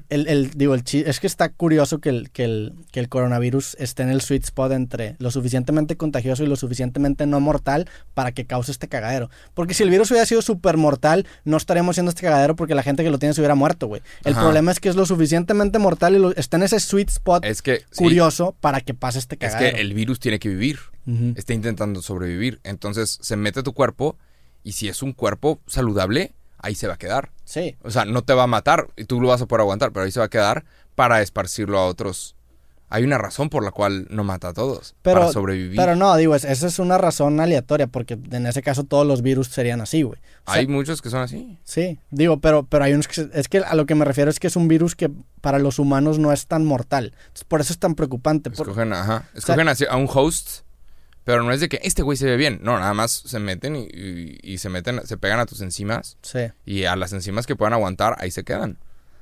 El, el- digo, el es que está curioso que el, que, el, que el coronavirus esté en el sweet spot entre lo suficientemente contagioso y lo suficientemente no mortal para que cause este cagadero. Porque si el virus hubiera sido súper mortal, no estaríamos haciendo este cagadero porque la gente que lo tiene se hubiera muerto, güey. El Ajá. problema es que es lo suficientemente mortal y lo- está en ese sweet spot Es que... sí, curioso para que pase este es cagadero. que el virus tiene que vivir. Está intentando sobrevivir. Entonces se mete a tu cuerpo y si es un cuerpo saludable, ahí se va a quedar. Sí. O sea, no te va a matar y tú lo vas a poder aguantar, pero ahí se va a quedar para esparcirlo a otros. Hay una razón por la cual no mata a todos. Pero, para sobrevivir. pero no, digo, es- esa es una razón aleatoria porque en ese caso todos los virus serían así, güey. O sea, Hay muchos que son así. Sí, digo, pero, pero hay unos que... Es que a lo que me refiero es que es un virus que para los humanos no es tan mortal. Entonces, por eso es tan preocupante. por- Escogen, ajá. Escogen así a un host, pero no es de que este güey se ve bien. No, nada más se meten y, y- y se meten, se pegan a tus enzimas Sí, y a las enzimas que puedan aguantar, ahí se quedan.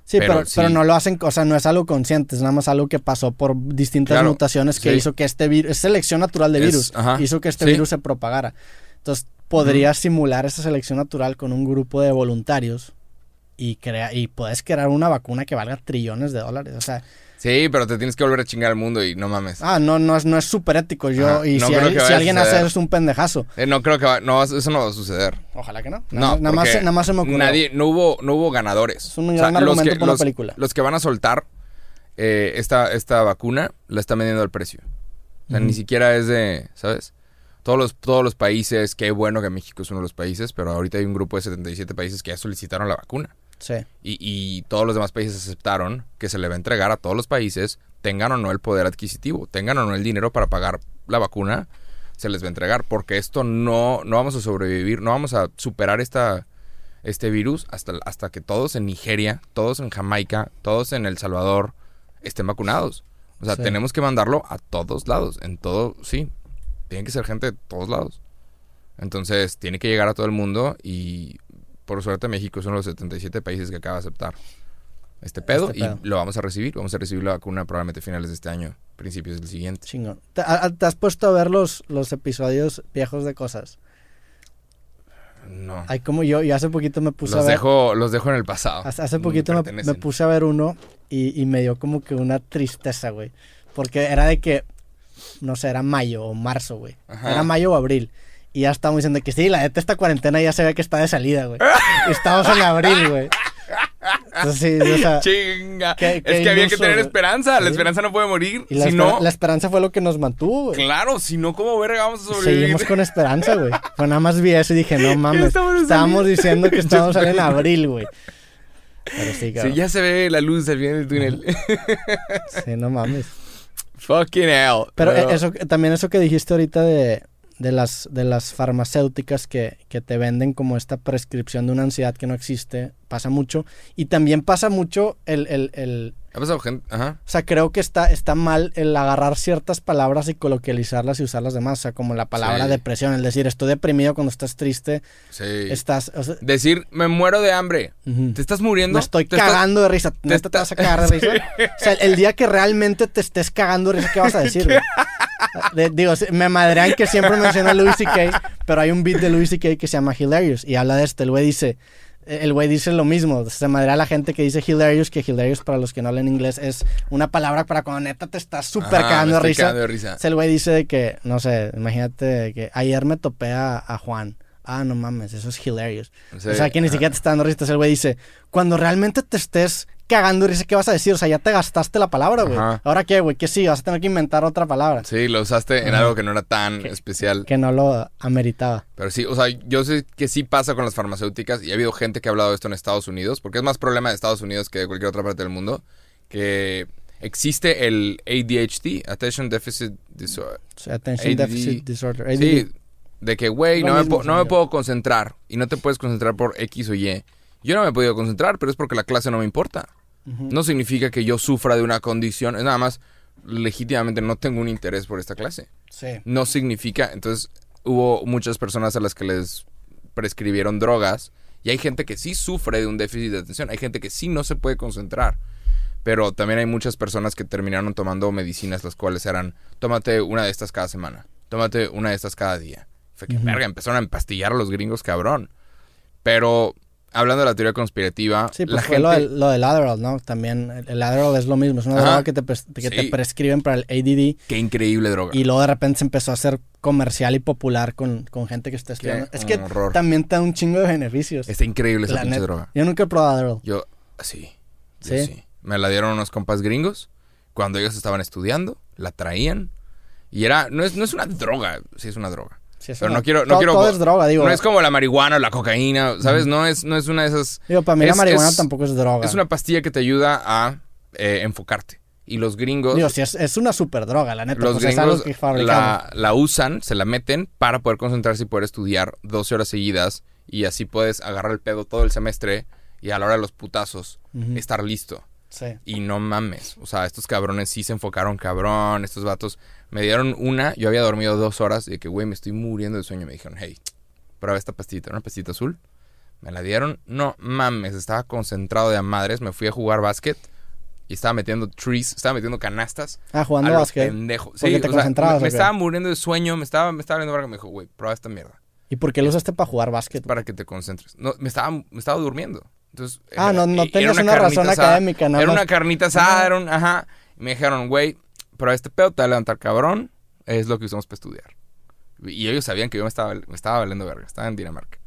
Sí Pero pero, sí. pero no lo hacen, o sea, no es algo consciente, es nada más algo que pasó por distintas Claro, mutaciones que sí. hizo que este virus... Es selección natural de virus. hizo que este sí. virus se propagara. Entonces, podría simular esa selección natural con un grupo de voluntarios y, crea y puedes crear una vacuna que valga trillones de dólares. O sea, Sí, pero te tienes que volver a chingar al mundo y no mames. ah, no, no es, no es súper ético. Yo, Ajá, y no si, que alguien hace eso es un pendejazo. Eh, no creo que va- no, eso no va a suceder. Ojalá que no. No, Nada, nada más, nada más se me ocurrió. Nadie, no hubo, no hubo ganadores. Es un gran argumento para una los, película. los que van a soltar eh, esta, esta vacuna la están vendiendo al precio. O sea, ni siquiera es de, ¿sabes? todos los, todos los países, qué bueno que México es uno de los países, pero ahorita hay un grupo de 77 países que ya solicitaron la vacuna. Sí. Y, y todos los demás países aceptaron que se le va a entregar a todos los países, tengan o no el poder adquisitivo, tengan o no el dinero para pagar la vacuna, se les va a entregar, porque esto no, no vamos a sobrevivir, no vamos a superar esta, este virus hasta, hasta que todos en Nigeria, todos en Jamaica, todos en El Salvador estén vacunados. O sea, Sí. tenemos que mandarlo a todos lados, en todo, sí, tiene que ser gente de todos lados. Entonces, tiene que llegar a todo el mundo y por suerte México es uno de los 77 países que acaba de aceptar este pedo Este pedo. y lo vamos a recibir. Vamos a recibir la vacuna probablemente a finales de este año, principios del siguiente. Chingón. ¿Te, a- te has puesto a ver los, los episodios viejos de cosas? No. Hay como yo, yo hace poquito me puse Los a ver. dejo, los dejo en el pasado. Hace, hace poquito me, me puse a ver uno y, y me dio como que una tristeza, güey. Porque era de que, no sé, era mayo o marzo, güey. Ajá. Era mayo o abril. Y ya estábamos diciendo que sí, la neta esta cuarentena ya se ve que está de salida, güey. (laughs) Estamos en abril, güey. Entonces, sí, o sea, Chinga. qué- es que había que tener esperanza. La Sí. esperanza no puede morir. y la, si esper- no, la esperanza fue lo que nos mantuvo, güey. claro, si no, ¿cómo verga vamos a sobrevivir? Seguimos con esperanza, güey. Pues nada más vi eso y dije, no (laughs) mames. Estábamos diciendo que (laughs) estábamos en abril, güey. Pero sí, Sí, cabrón. ya se ve la luz al final del túnel. Sí, no mames. Fucking hell. Pero eh, eso, también eso que dijiste ahorita de, de las, de las farmacéuticas que, que te venden como esta prescripción de una ansiedad que no existe, pasa mucho. Y también pasa mucho el... el, el Ha pasado gente. Ajá. o sea, creo que está, está mal el agarrar ciertas palabras y coloquializarlas y usarlas de más. O sea, como la palabra Sí. depresión, el decir estoy deprimido cuando estás triste, Sí. estás... o sea, Decir, me muero de hambre. ¿Te estás muriendo? Me estoy ¿Te estás- cagando de risa. ¿Neta te, está- vas a cagar de risa? (laughs) O sea, el día que realmente te estés cagando de risa, ¿qué vas a decir? güey? De- digo, me madrean que siempre menciona a Louis C.K., pero hay un beat de Louis C.K. que se llama Hilarious y habla de esto. El güey dice, el güey dice lo mismo. Se madrea a la gente que dice Hilarious, que Hilarious para los que no hablan inglés es una palabra para cuando neta te estás súper Ajá, cagando de risa. de el güey dice que, no sé, imagínate que ayer me topé a, a Juan. Ah, no mames, eso es hilarious. Sí, o sea, que ni ajá. siquiera te está dando risa. El güey dice, cuando realmente te estés cagando risa, ¿qué vas a decir? O sea, ya te gastaste la palabra, güey. ¿Ahora qué, güey? ¿Qué sí? Vas a tener que inventar otra palabra. Sí, lo usaste en algo que no era tan Que- especial. Que no lo ameritaba. Pero sí, o sea, yo sé que sí pasa con las farmacéuticas y ha habido gente que ha hablado de esto en Estados Unidos, porque es más problema de Estados Unidos que de cualquier otra parte del mundo, que existe el ADHD, Attention Deficit Disorder. Sea, attention. Deficit Disorder. ADD. Sí, de que, güey, no, me, mismo, po- no me puedo concentrar y no te puedes concentrar por X o Y. Yo no me he podido concentrar, pero es porque la clase no me importa. No significa que yo sufra de una condición, es nada más, legítimamente no tengo un interés por esta clase Sí. no significa. Entonces, hubo muchas personas a las que les prescribieron drogas. Y hay gente que sí sufre de un déficit de atención. Hay gente que sí no se puede concentrar. Pero también hay muchas personas que terminaron tomando medicinas, las cuales eran: tómate una de estas cada semana, tómate una de estas cada día. Fue que, Ujú. verga, empezaron a empastillar a los gringos, cabrón. Pero, hablando de la teoría conspirativa, Sí, pues la fue gente. lo, del, lo del Adderall, ¿no? También el, el Adderall es lo mismo. Es una Ajá. droga que, te, pres- que te prescriben para el ADD. Qué increíble droga. Y luego de repente se empezó a hacer comercial y popular con, con gente que está estudiando. Es que horror. también te da un chingo de beneficios. Está increíble esa pinche droga. Yo nunca he probado Adderall. Yo, sí. yo ¿Sí? ¿Sí? Me la dieron unos compas gringos cuando ellos estaban estudiando, la traían. Y era, no es, no es una droga, sí es una droga. Sí, Pero una- no quiero, no todo, quiero. todo es droga, digo. No es como la marihuana o la cocaína, ¿sabes? No es, no es una de esas. Digo, para mí la es- marihuana es- tampoco es droga. Es una pastilla que te ayuda a eh, enfocarte. Y los gringos. Digo, sí, es, es una super droga, la neta. los pues gringos que la, la usan, se la meten para poder concentrarse y poder estudiar 12 horas seguidas. Y así puedes agarrar el pedo todo el semestre y a la hora de los putazos estar listo. Sí. Y no mames. O sea, estos cabrones sí se enfocaron cabrón. Estos vatos me dieron una. Yo había dormido dos horas. Y de que, güey, me estoy muriendo de sueño. Me dijeron, hey, prueba esta pastillita. Una pastillita azul. Me la dieron. No mames. Estaba concentrado de a madres. Me fui a jugar básquet. Y estaba metiendo trees. Estaba metiendo canastas. Ah, jugando a básquet. pendejo. Sí, te o sea, concentrabas, me, estaba muriendo de sueño. Me estaba, me estaba verga. Me dijo, güey, prueba esta mierda. ¿Y por qué lo usaste para jugar básquet? Para que te concentres. No, me estaba, me estaba durmiendo. Entonces, Ah, no- no tenías una carnita razón asada. académica, nada Era una carnita asada, era un, ajá. Y me dijeron, güey, pero este pedo te va a levantar cabrón. Es lo que usamos para estudiar. Y ellos sabían que yo me estaba, me estaba valiendo verga. Estaba en Dinamarca.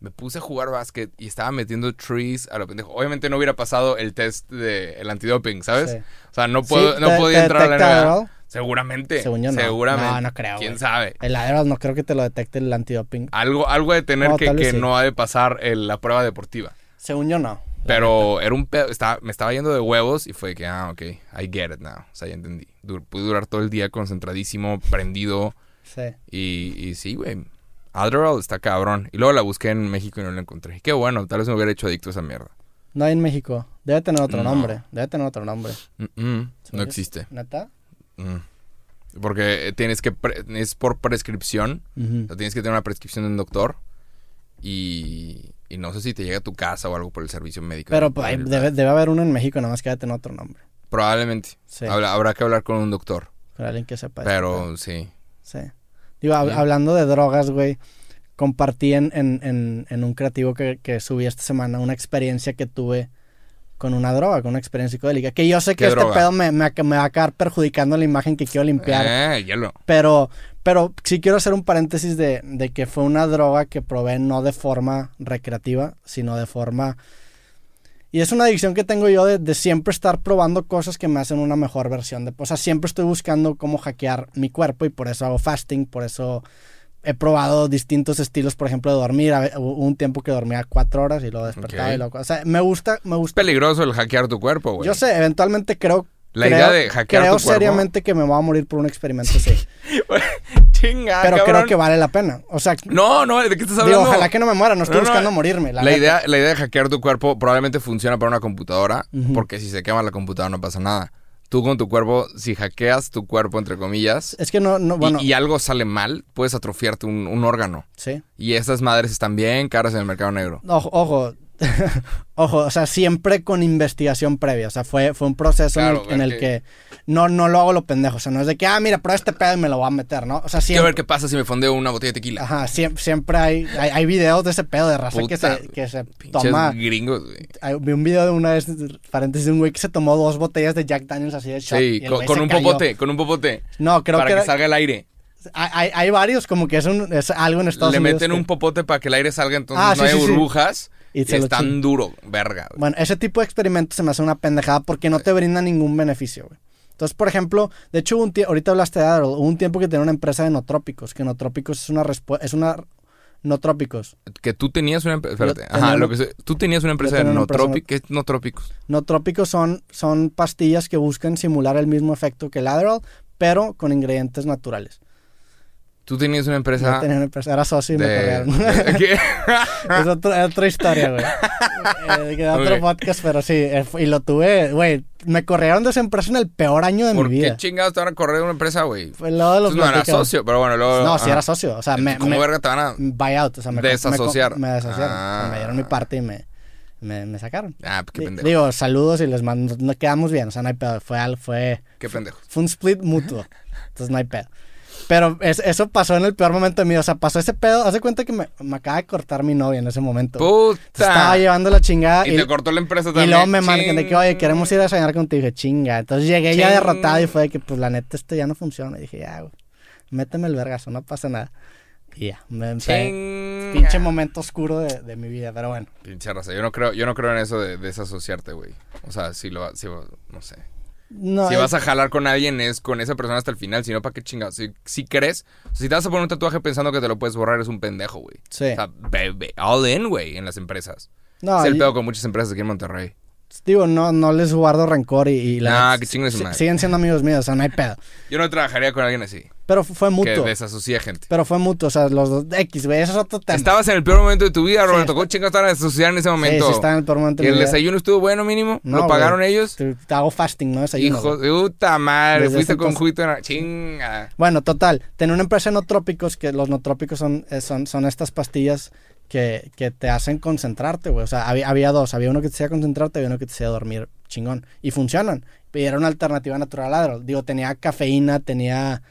Me puse a jugar básquet y estaba metiendo trees a lo pendejo. Obviamente no hubiera pasado el test de el antidoping, ¿sabes? Sí. O sea, no puedo, Sí, no te- podía te entrar a la NBA. Seguramente. Según yo no. Seguramente. No, no creo, ¿Quién sabe? El Adderall no creo que te lo detecte el antidoping. Algo, algo de tener No, que, sí. no ha de pasar el- la prueba deportiva. Según yo no. Pero era un pedo, estaba, me estaba yendo de huevos y fue que, ah, ok, I get it now. O sea, ya entendí. Dur- pude durar todo el día concentradísimo, prendido. Sí. Y, y sí, güey. Adderall está cabrón. Y luego la busqué en México y no la encontré. Qué bueno, tal vez me hubiera hecho adicto a esa mierda. No hay en México. Debe tener otro No. nombre. Debe tener otro nombre. Mm, mm, no existe. ¿Neta? Mm. Porque tienes que... pre- es por prescripción. O sea, tienes que tener una prescripción de un doctor. Y, y no sé si te llega a tu casa o algo por el servicio médico. Pero No hay- debe, debe haber uno en México, nada más que debe tener otro nombre. Probablemente. Sí. Habla- habrá que hablar con un doctor. Con alguien que sepa. Pero sí. Sí. Digo, hab- hablando de drogas, güey, compartí en, en, en, en un creativo que, que subí esta semana una experiencia que tuve con una droga, con una experiencia psicodélica. Que yo sé que ¿Qué este droga? pedo me, me, me va a acabar perjudicando la imagen que quiero limpiar. Eh, hielo. Pero, pero sí quiero hacer un paréntesis de, de que fue una droga que probé no de forma recreativa, sino de forma... Y es una adicción que tengo yo de, de siempre estar probando cosas que me hacen una mejor versión de... O sea, siempre estoy buscando cómo hackear mi cuerpo y por eso hago fasting, por eso he probado distintos estilos, por ejemplo, de dormir. Hubo un tiempo que dormía cuatro horas y luego despertaba Ok. y luego... O sea, me gusta, me Es gusta... peligroso el hackear tu cuerpo, güey. Yo sé, eventualmente creo... La creo- idea de hackear Creo tu cuerpo. seriamente que me voy a morir por un experimento así. (laughs) Chinga, pero cabrón. creo que vale la pena. O sea, No, no, ¿de qué estás digo, hablando? ojalá que no me muera, no estoy No, no, buscando morirme. La, idea, la idea de hackear tu cuerpo probablemente funciona para una computadora, porque si se quema la computadora no pasa nada. Tú con tu cuerpo, si hackeas tu cuerpo, entre comillas, Es que no, no bueno, y, algo sale mal, puedes atrofiarte un, un órgano. sí. Y esas madres están bien caras en el mercado negro. Ojo, ojo, (laughs) ojo, o sea, siempre con investigación previa. O sea, fue, fue un proceso en el- Claro, en, ver el, que- que no, no lo hago lo pendejo. O sea, no es de que, ah, mira, prueba este pedo y me lo voy a meter, ¿no? O sea, Quiero ver siempre, qué pasa si me fondeo una botella de tequila. ajá, siempre, siempre hay, hay, hay videos de ese pedo de raza que se, que se toma. gringos, güey. hay- Vi un video de una vez, paréntesis, de un güey que se tomó dos botellas de Jack Daniels así de shot. y Sí, el con, un cayó. popote, con un popote. No, creo para que, que, era- salga el aire. hay, hay, varios, como que es, un, es algo en Estados Le Unidos. meten que- un popote para que el aire salga, entonces Ah, no sí, hay sí, burbujas. Y Y, es tan duro, verga. güey. Bueno, ese tipo de experimentos se me hace una pendejada porque no te brinda ningún beneficio, güey. Entonces, por ejemplo, de hecho, un ahorita hablaste de Adderall, hubo un tiempo que tenía una empresa de notrópicos, que notrópicos es una respuesta, es una notrópicos. Que tú tenías una empresa. Espérate. Ajá, lo que sé- Tú tenías una empresa de notrópicos. ¿Qué es notrópicos? Notrópicos son, son pastillas que buscan simular el mismo efecto que el Adderall, pero con ingredientes naturales. Tú tenías una empresa. Yo tenía una empresa, era socio y me de, corrieron. (laughs) de- ¿qué? (laughs) es es otra historia, güey. (laughs) Eh, que de otro podcast, pero sí, eh, y lo tuve, güey, me corrieron de esa empresa en el peor año de ¿Por mi qué vida. chingados te van a correr de una empresa, güey? Fue luego de los Tú no platicamos. socio, pero bueno, luego. No, sí ajá. era socio. O sea, me, ¿Cómo me- verga te van a.? buyout. O sea, me, Desasociar. Me, me desasociaron. Ah. O sea, me dieron mi parte y me, me, me sacaron. Ah, qué Di- pendejo. Digo, saludos y les mando. Nos quedamos bien. O sea, no hay pedo. Fue, al- fue, Qué pendejo. fue un split mutuo. Entonces no hay pedo. Pero es- eso pasó en el peor momento de mi vida. O sea, pasó ese pedo. Haz de cuenta que me, me acaba de cortar mi novia en ese momento. Puta. Estaba llevando la chingada. y te cortó la empresa y también. luego me marcan de que, oye, queremos ir a desayunar contigo. Y dije, chinga. Entonces llegué ya derrotado y fue de que, pues, la neta, esto ya no funciona. Y dije, ya, güey, méteme el vergazo, no pasa nada. Y ya, me Ching. pinche momento oscuro de, de mi vida, pero bueno. Pinche raza. Yo no creo, yo no creo en eso de desasociarte, güey. O sea, si lo si, no sé. No, si vas a jalar con alguien es con esa persona hasta el final, si no, ¿para qué chingados? Si, si crees, si te vas a poner un tatuaje pensando que te lo puedes borrar, es un pendejo, güey. sí. O sea, ve- all in, güey, en las empresas. no, es el y- pedo con muchas empresas aquí en Monterrey. Digo, no, no les guardo rencor y, y la Nah, que si- siguen siendo amigos míos, o sea, no hay pedo. (laughs) Yo no trabajaría con alguien así, Pero fu- fue que mutuo. desasocia gente. Pero fue mutuo, o sea, los dos X, güey, eso es otro tema. Estabas en el peor momento de tu vida, Roberto. está- ¿Cómo chingados estaban a desasociar en ese sí, momento? sí, estaba en el peor momento ¿Y de el mi vida. desayuno estuvo bueno mínimo? No, ¿Lo pagaron ellos? Te- te hago fasting, ¿no? Desayuno. Hijo de puta madre, Desde fuiste con juguito na- chinga. Bueno, total, tenía una empresa de notrópicos, que los notrópicos son, eh, son, son estas pastillas que, te hacen concentrarte, güey. O sea, había, había dos, había uno que te hacía concentrarte había uno que te hacía dormir chingón. Y funcionan. Y era una alternativa natural al Adderall. Digo, tenía cafeína, tenía...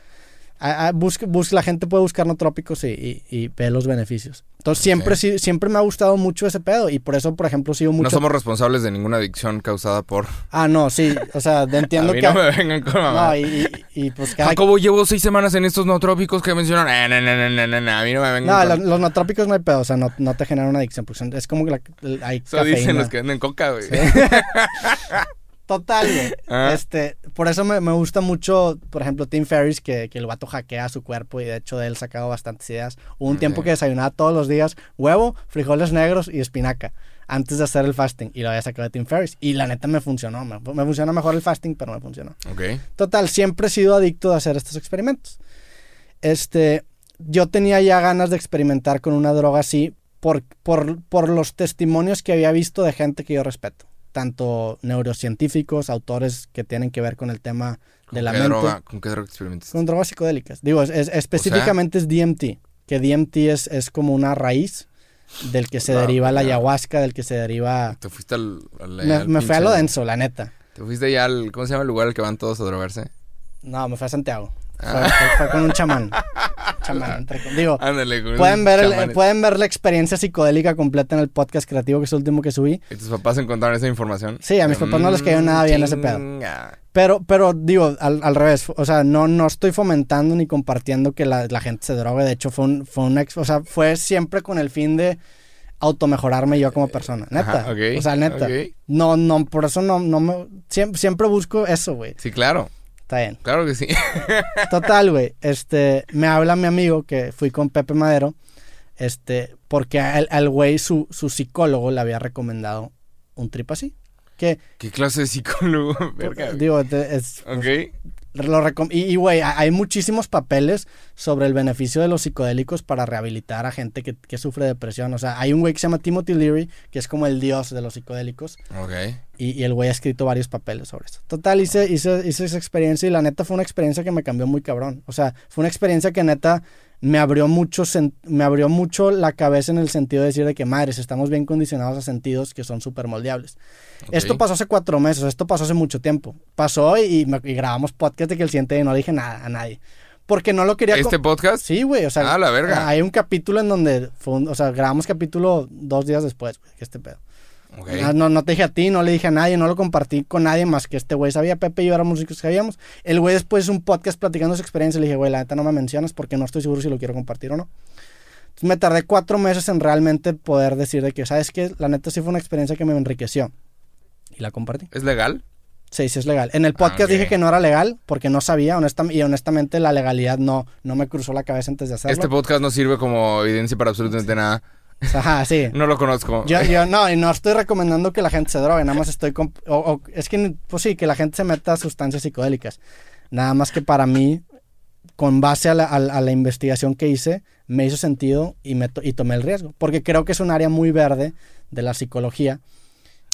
a- a- busca- bus- la gente puede buscar notrópicos y, y, y ve los beneficios. Entonces siempre, sí, siempre me ha gustado mucho ese pedo. Y por eso, por ejemplo, sigo mucho... No somos responsables de ninguna adicción causada por... Ah, no, sí. O sea, de- (laughs) A entiendo mí que... no me vengan con mamá. No, y, y- pues cada Jacobo, llevo seis semanas en estos nootrópicos que mencionan. Eh, no, no, no, no, no, no, a mí no me vengan No, con... los, los nootrópicos no hay pedo, o sea, no, no te generan una adicción, porque son- es como que la, hay Eso dicen los que venden coca, güey. (laughs) (laughs) Total, güey. (laughs) Ah. Este, por eso me, me gusta mucho, por ejemplo, Tim Ferriss, que, que el vato hackea su cuerpo y de hecho de él sacado bastantes ideas. Hubo un tiempo que desayunaba todos los días huevo, frijoles negros y espinaca antes de hacer el fasting y lo había sacado de Tim Ferriss. Y la neta me funcionó. Me, me funciona mejor el fasting, pero me funcionó. Ok. Total, siempre he sido adicto a hacer estos experimentos. Este, yo tenía ya ganas de experimentar con una droga así por, por, por los testimonios que había visto de gente que yo respeto. Tanto neurocientíficos, autores que tienen que ver con el tema ¿Con de la mente. droga, ¿Con qué droga experimentas? Con drogas psicodélicas. Digo, es- es- específicamente es DMT. Que DMT es, es como una raíz del que se Ah, deriva la ya. ayahuasca, del que se deriva... Te fuiste al... al- Me, al me fui a lo denso, la neta. Te fuiste ya al... ¿Cómo se llama el lugar al que van todos a drogarse? No, me fui a Santiago. Fue, fue- con un chamán. (laughs) chamán, entre- digo, Ándale. pueden ver, el- pueden ver la experiencia psicodélica completa en el podcast creativo, que es el último que subí. ¿Y tus papás encontraron esa información? Sí, a mis papás no les cayó nada bien ese pedo. Pero, pero digo, al, al revés, o sea, no, no estoy fomentando ni compartiendo que la, la gente se drogue. De hecho, fue un, fue un ex- o sea, fue siempre con el fin de automejorarme yo como persona. Neta. Ajá, ok, O sea, neta. No, no, por eso no, no me. Siempre, siempre busco eso, güey. Sí, claro. Está bien. Claro que sí. (laughs) Total, güey. Este, me habla mi amigo que fui con Pepe Madero. Este, porque al güey, su, su psicólogo le había recomendado un trip así. Que, ¿Qué clase de psicólogo? (laughs) Verga, digo, es, Ok. Lo y, güey, ha- hay muchísimos papeles sobre el beneficio de los psicodélicos para rehabilitar a gente que, que sufre depresión. O sea, hay un güey que se llama Timothy Leary, que es como el dios de los psicodélicos, Ok. y, y el güey ha escrito varios papeles sobre eso. Total, hice, hice, hice esa experiencia y la neta fue una experiencia que me cambió muy cabrón. O sea, fue una experiencia que neta me abrió mucho, me abrió mucho la cabeza en el sentido de decir de que, madres, estamos bien condicionados a sentidos que son súper moldeables. Esto pasó hace cuatro meses, esto pasó hace mucho tiempo. Pasó y, me- y grabamos podcast de que el siguiente día no dije nada a nadie. Porque no lo quería... ¿Este podcast? Sí, güey, o sea... Ah, la verga. Hay un capítulo en donde... Fue un- o sea, grabamos capítulo dos días después, güey, que este pedo. No, no te dije a ti, no le dije a nadie, no lo compartí con nadie más que este güey. Sabía Pepe y yo éramos músicos que sabíamos. El güey después un podcast platicando su experiencia. Le dije, güey, la neta no me mencionas porque no estoy seguro si lo quiero compartir o no. Entonces me tardé cuatro meses en realmente poder decir de que, ¿sabes qué? La neta sí fue una experiencia que me enriqueció. Y la compartí. ¿Es legal? Sí, sí es legal. En el podcast Ah, ok. dije que no era legal porque no sabía, honestam- y honestamente la legalidad no, no me cruzó la cabeza antes de hacerlo. Este podcast no sirve como evidencia para absolutamente nada. (laughs) Ajá, sí. No lo conozco. Yo, yo (laughs) no, y no estoy recomendando que la gente se drogue, nada más estoy... o- o- es que, pues sí, que la gente se meta a sustancias psicodélicas. Nada más que para mí, con base a la, a a la investigación que hice, me hizo sentido y, me to- y tomé el riesgo. Porque creo que es un área muy verde de la psicología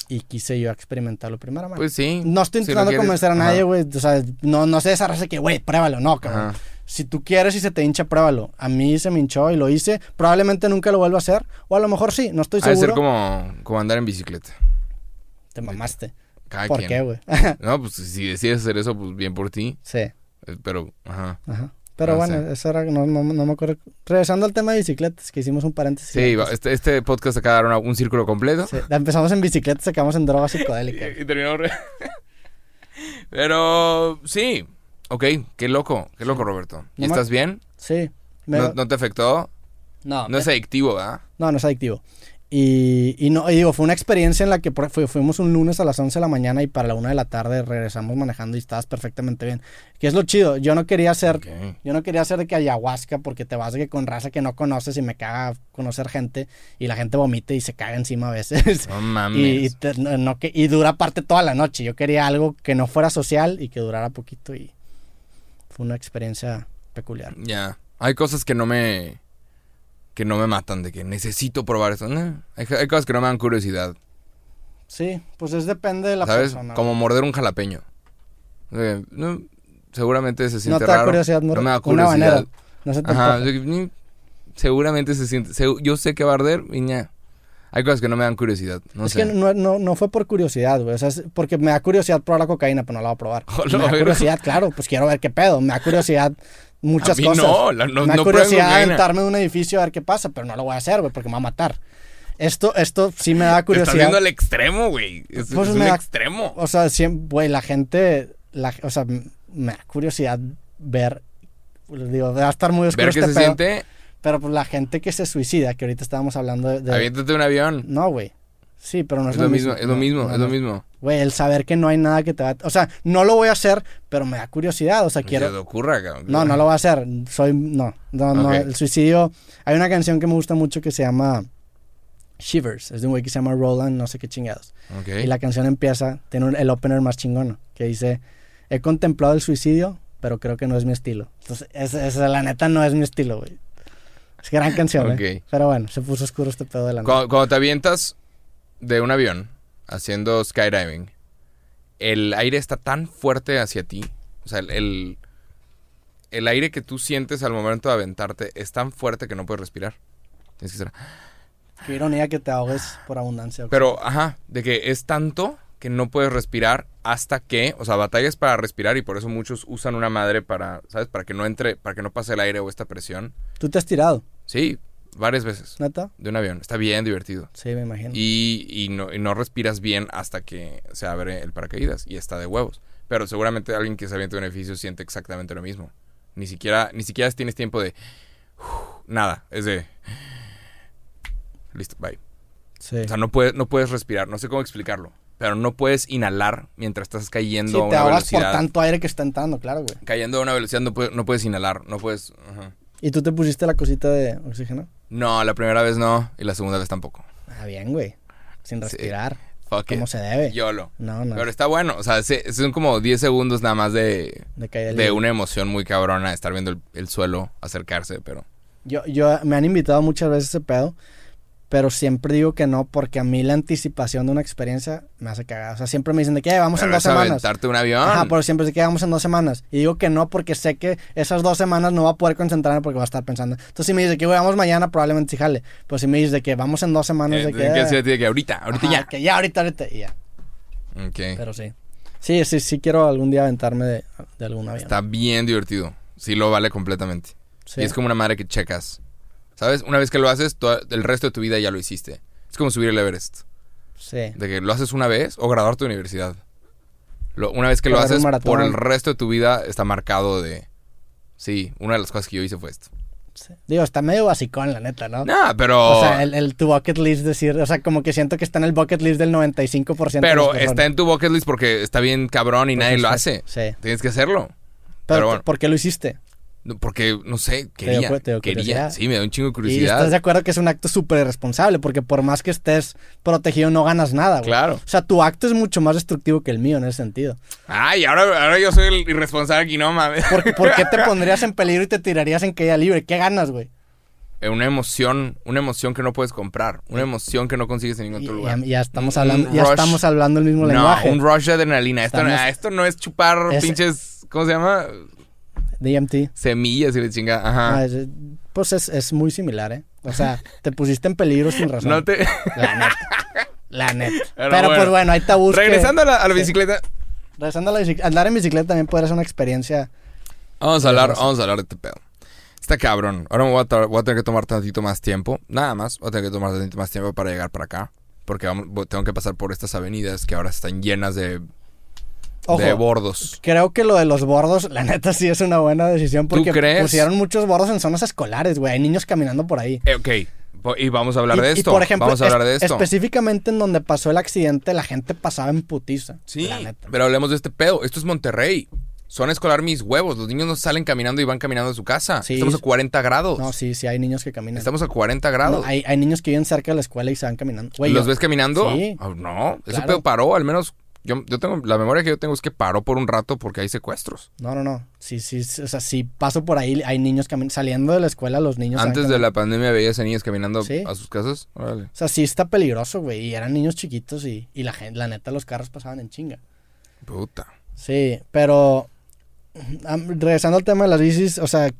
y quise yo experimentarlo primero. Pues sí. no estoy si intentando quieres- convencer a nadie, güey. O sea, no, no sé esa raza que, güey, pruébalo. No, cabrón. Ajá. Si tú quieres y se te hincha, pruébalo. A mí se me hinchó y lo hice. Probablemente nunca lo vuelva a hacer. O a lo mejor sí, no estoy Ha de seguro. ser como, como andar en bicicleta. Te mamaste. Cada ¿Por quien. qué, güey? (laughs) No, pues si decides hacer eso, pues bien por ti. sí, Eh, Pero, ajá. ajá. Pero No bueno, eso era, no, no, no me acuerdo. Regresando al tema de bicicletas, que hicimos un paréntesis. Sí, este, este podcast acaba de dar una- un círculo completo. Sí, Empezamos en bicicletas, acabamos en drogas psicodélicas. Y, (laughs) y terminamos. re- (laughs) Pero, sí. Ok, qué loco, qué loco, Roberto. ¿Y estás bien? Sí. me- ¿No, no te afectó? no, No es adictivo, ¿verdad? No, no es adictivo. Y, y no, y digo, fue una experiencia en la que por- fu- fuimos un lunes a las 11 de la mañana y para la 1 de la tarde regresamos manejando y estabas perfectamente bien. Que es lo chido. Yo no quería hacer, Ok. yo no quería hacer de que ayahuasca porque te vas de que con raza que no conoces y me caga conocer gente y la gente vomita y se caga encima a veces. No (laughs) mames. y, y te- no, no que, y dura aparte toda la noche. Yo quería algo que no fuera social y que durara poquito y fue una experiencia peculiar. Ya. Hay cosas que no me. que no me matan, de que necesito probar esto. No, hay, hay cosas que no me dan curiosidad. Sí, pues es depende de la ¿Sabes? persona. Como morder un jalapeño. No, seguramente se no siente te da raro. curiosidad, no me da curiosidad. habanero. No se te Ajá, seguramente se siente. yo sé que va a arder y ya. Hay cosas que no me dan curiosidad. No es sé. que no, no, no fue por curiosidad, güey. O sea, es porque me da curiosidad probar la cocaína, pero no la voy a probar. (laughs) Me da curiosidad, (laughs) claro, pues quiero ver qué pedo. Me da curiosidad muchas A mí cosas. no, la- no- me da curiosidad aventarme de un edificio a ver qué pasa, pero no lo voy a hacer, güey, porque me va a matar. Esto, esto sí me da Te estás curiosidad. viendo al extremo, güey. Es, Pues es un da- extremo. O sea, siempre, güey, la gente, la, o sea, me da curiosidad ver, digo, va a estar muy oscuro Ver qué este se pedo, siente. Pero pues la gente que se suicida, que ahorita estábamos hablando de... de- Aviéntate un avión. no, güey. Sí, pero no es, es lo mismo, es lo mismo, No, es lo mismo. Güey, el saber que no hay nada que te va... O sea, no lo voy a hacer, pero me da curiosidad. O sea, quiero... se te ocurra, cabrón. No, no lo voy a hacer. Soy. No, no, no. El suicidio. Hay una canción que me gusta mucho que se llama Shivers. Es de un güey que se llama Roland, no sé qué chingados. Ok. Y la canción empieza, tiene un- el opener más chingón, que dice: He contemplado el suicidio, pero creo que no es mi estilo. Entonces, esa, esa, la neta no es mi estilo, güey. Es gran canción, ¿eh? Ok. Pero bueno, se puso oscuro este pedo de la. Cuando, cuando te avientas de un avión haciendo skydiving, el aire está tan fuerte hacia ti. O sea, el, el, el aire que tú sientes al momento de aventarte es tan fuerte que no puedes respirar. Tienes que ser. Qué ironía que te ahogues por abundancia. Pero, ajá, de que es tanto que no puedes respirar hasta que, o sea, batallas para respirar y por eso muchos usan una madre para, ¿sabes? Para que no entre, para que no pase el aire o esta presión. ¿Tú te has tirado, Sí, varias veces neta? de un avión. Está bien divertido. Sí, me imagino. Y, y no, y no respiras bien hasta que se abre el paracaídas y está de huevos. Pero seguramente alguien que se avienta de un edificio siente exactamente lo mismo. Ni siquiera, ni siquiera tienes tiempo de... nada, es de... Listo, bye. sí. O sea, no puedes, no puedes respirar, no sé cómo explicarlo. Pero no puedes inhalar mientras estás cayendo Sí, a te una ahogas por tanto aire que está entrando, claro, güey. Cayendo a una velocidad no puedes, no puedes inhalar, no puedes... ajá. ¿Y tú te pusiste la cosita de oxígeno? No, la primera vez no y la segunda vez tampoco. Ah, bien, güey. Sin Sí. respirar. Fuck Como it. se debe. YOLO. No, no. Pero está bueno, o sea, se- son como 10 segundos nada más de, de caída de una emoción muy cabrona, estar viendo el, el suelo acercarse, pero... Yo, yo, me han invitado muchas veces ese pedo, pero siempre digo que no, porque a mí la anticipación de una experiencia me hace cagar. O sea, siempre me dicen de que "Eh, vamos en Pero dos es semanas. aventarte un avión. Ajá, pero siempre de que vamos en dos semanas. Y digo que no, porque sé que esas dos semanas no va a poder concentrarme porque va a estar pensando. Entonces, si me dices que güey, vamos mañana, probablemente sí jale. Pero si me dices de que vamos en dos semanas, Eh, de que. que eh, decir de que ahorita, ahorita ajá, ya. Que ya, ahorita, ahorita, y ya. Ok. Pero sí. Sí, sí, sí quiero algún día aventarme de, de algún avión. Está bien divertido. Sí lo vale completamente. Sí. Y es como una madre que checas. ¿Sabes? Una vez que lo haces, el resto de tu vida ya lo hiciste. Es como subir el Everest. Sí. De que lo haces una vez o graduarte de universidad. Lo- una vez que lo haces, por el resto de tu vida está marcado de... Sí, una de las cosas que yo hice fue esto. sí. Digo, está medio basicón, la neta, ¿no? Nah, pero... O sea, el, el- tu bucket list decir, o sea, como que siento que está en el bucket list del 95% de las pero está en tu bucket list porque está bien cabrón y Porque nadie lo hace. Sí. Tienes que hacerlo. Pero, Pero bueno. ¿por qué lo hiciste? Porque, no sé, quería. cu- te dio quería. Sí, me da un chingo de Y curiosidad. estás de acuerdo que es un acto súper irresponsable, porque por más que estés protegido no ganas nada, güey. Claro. O sea, tu acto es mucho más destructivo que el mío en ese sentido. Ay, ahora, ahora yo soy el irresponsable aquí, no mames. ¿Por, por qué te (laughs) pondrías en peligro y te tirarías en caída libre? ¿Qué ganas, güey? Eh, Una emoción, una emoción que no puedes comprar. Una emoción que no consigues en ningún otro lugar. ya estamos hablando, ya rush. estamos hablando el mismo No, lenguaje. un rush de adrenalina. Esto, Estamos- esto no es chupar Es- pinches, ¿cómo se llama? DMT. Semillas y le chinga. Ajá. Ah, es- pues es, es muy similar, ¿eh? O sea, te pusiste en peligro sin razón. no te... La neta. La neta. Pero Pero, pues bueno. hay tabús que- Regresando a la, a la sí. bicicleta. Regresando a la bicicleta. Andar en bicicleta también podría ser una experiencia. Vamos a hablar, vamos a hablar de este pedo. Está cabrón. Ahora me voy a, voy a tener que tomar tantito más tiempo. Nada más. Voy a tener que tomar tantito más tiempo para llegar para acá. Porque vamos- tengo que pasar por estas avenidas que ahora están llenas de, Ojo. de bordos. Creo que lo de los bordos, la neta sí es una buena decisión porque crees? pusieron muchos bordos en zonas escolares, güey. Hay niños caminando por ahí. Eh, ok. Y vamos a hablar Y- de y, esto. por ejemplo, vamos a hablar de es- esto. específicamente en donde pasó el accidente, la gente pasaba en putiza. Sí, La neta. pero hablemos de este pedo. Esto es Monterrey. Zona escolar mis huevos. Los niños no salen caminando y van caminando a su casa. Sí. Estamos a 40 grados. No, sí, sí, hay niños que caminan. Estamos a 40 grados. No, hay, hay niños que viven cerca de la escuela y se van caminando. Güey, ¿Los yo- ves caminando? Sí. Ah, no, ese pedo paró. Al menos yo, yo tengo la memoria que yo tengo es que paró por un rato porque hay secuestros. No, no, no. Sí, sí, sí, o sea, si paso por ahí, hay niños caminando. Saliendo de la escuela, los niños. Antes de la pandemia veías a niños caminando Sí. a sus casas. Órale. O sea, sí está peligroso, güey. Y eran niños chiquitos y, y la gente, la neta, los carros pasaban en chinga. Puta. Sí, pero regresando al tema de las bicis, o sea,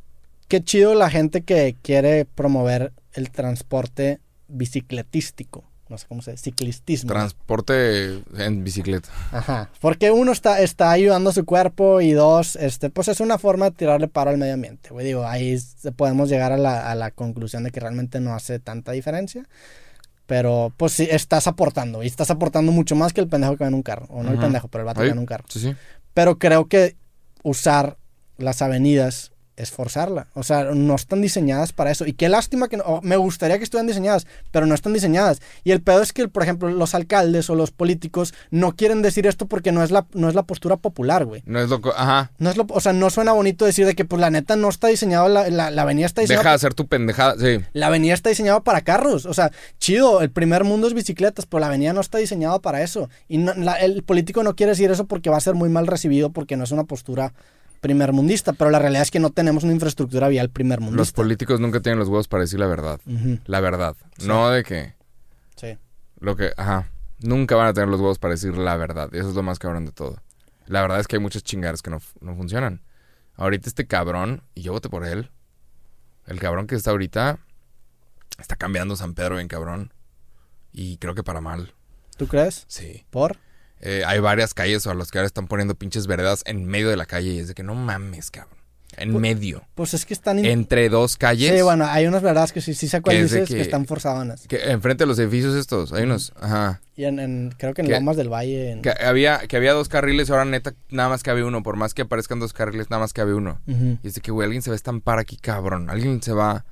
qué chido la gente que quiere promover el transporte bicicletístico. No sé cómo se dice, ciclistismo. Transporte en bicicleta. Ajá. Porque uno está, está ayudando a su cuerpo y dos, este, pues es una forma de tirarle paro al medio ambiente. Güey, digo, ahí podemos llegar a la, a la conclusión de que realmente no hace tanta diferencia. Pero pues sí, estás aportando. Y estás aportando mucho más que el pendejo que va en un carro. O no el pendejo, pero el vato que va en un carro. Sí, sí. Pero creo que usar las avenidas es forzarla. O sea, no están diseñadas para eso. Y qué lástima que no, me gustaría que estuvieran diseñadas, pero no están diseñadas. Y el pedo es que, por ejemplo, los alcaldes o los políticos no quieren decir esto porque no es la, no es la postura popular, güey. No es loco. Ajá. No es lo, o sea, no suena bonito decir de que, pues, la neta no está diseñado, la, la, la avenida está diseñada Deja de hacer tu pendejada. Sí. la avenida está diseñada para carros. O sea, chido, el primer mundo es bicicletas, pero la avenida no está diseñada para eso. Y no- la- el político no quiere decir eso porque va a ser muy mal recibido porque no es una postura primermundista. Pero la realidad es que no tenemos una infraestructura vial Los primermundista. políticos nunca tienen los huevos para decir la verdad. La verdad. No de que. sí. Lo que. Ajá. Nunca van a tener los huevos para decir la verdad. Eso es lo más cabrón de todo. La verdad es que hay muchas chingadas que no, no funcionan. Ahorita este cabrón, y yo voté por él. El cabrón que está ahorita. Está cambiando San Pedro bien cabrón. Y creo que para mal. ¿Tú crees? Sí. ¿Por? Eh, hay varias calles a las que ahora están poniendo pinches veredas en medio de la calle. Y es de que no mames, cabrón. En Pues- medio. Pues es que están... in- Entre dos calles. Sí, bueno, hay unas verdades que sí, sí sé cuál Que dices, que... que- están forzadas. Que enfrente de los edificios estos. Hay unos. Ajá. Y en, en- creo que en ¿Qué? Lomas del Valle... en- Que había, que había dos carriles, ahora neta nada más cabe uno. Por más que aparezcan dos carriles, nada más cabe uno. Ujú. Y es de que, güey, alguien se va a estampar aquí, cabrón. Alguien se va...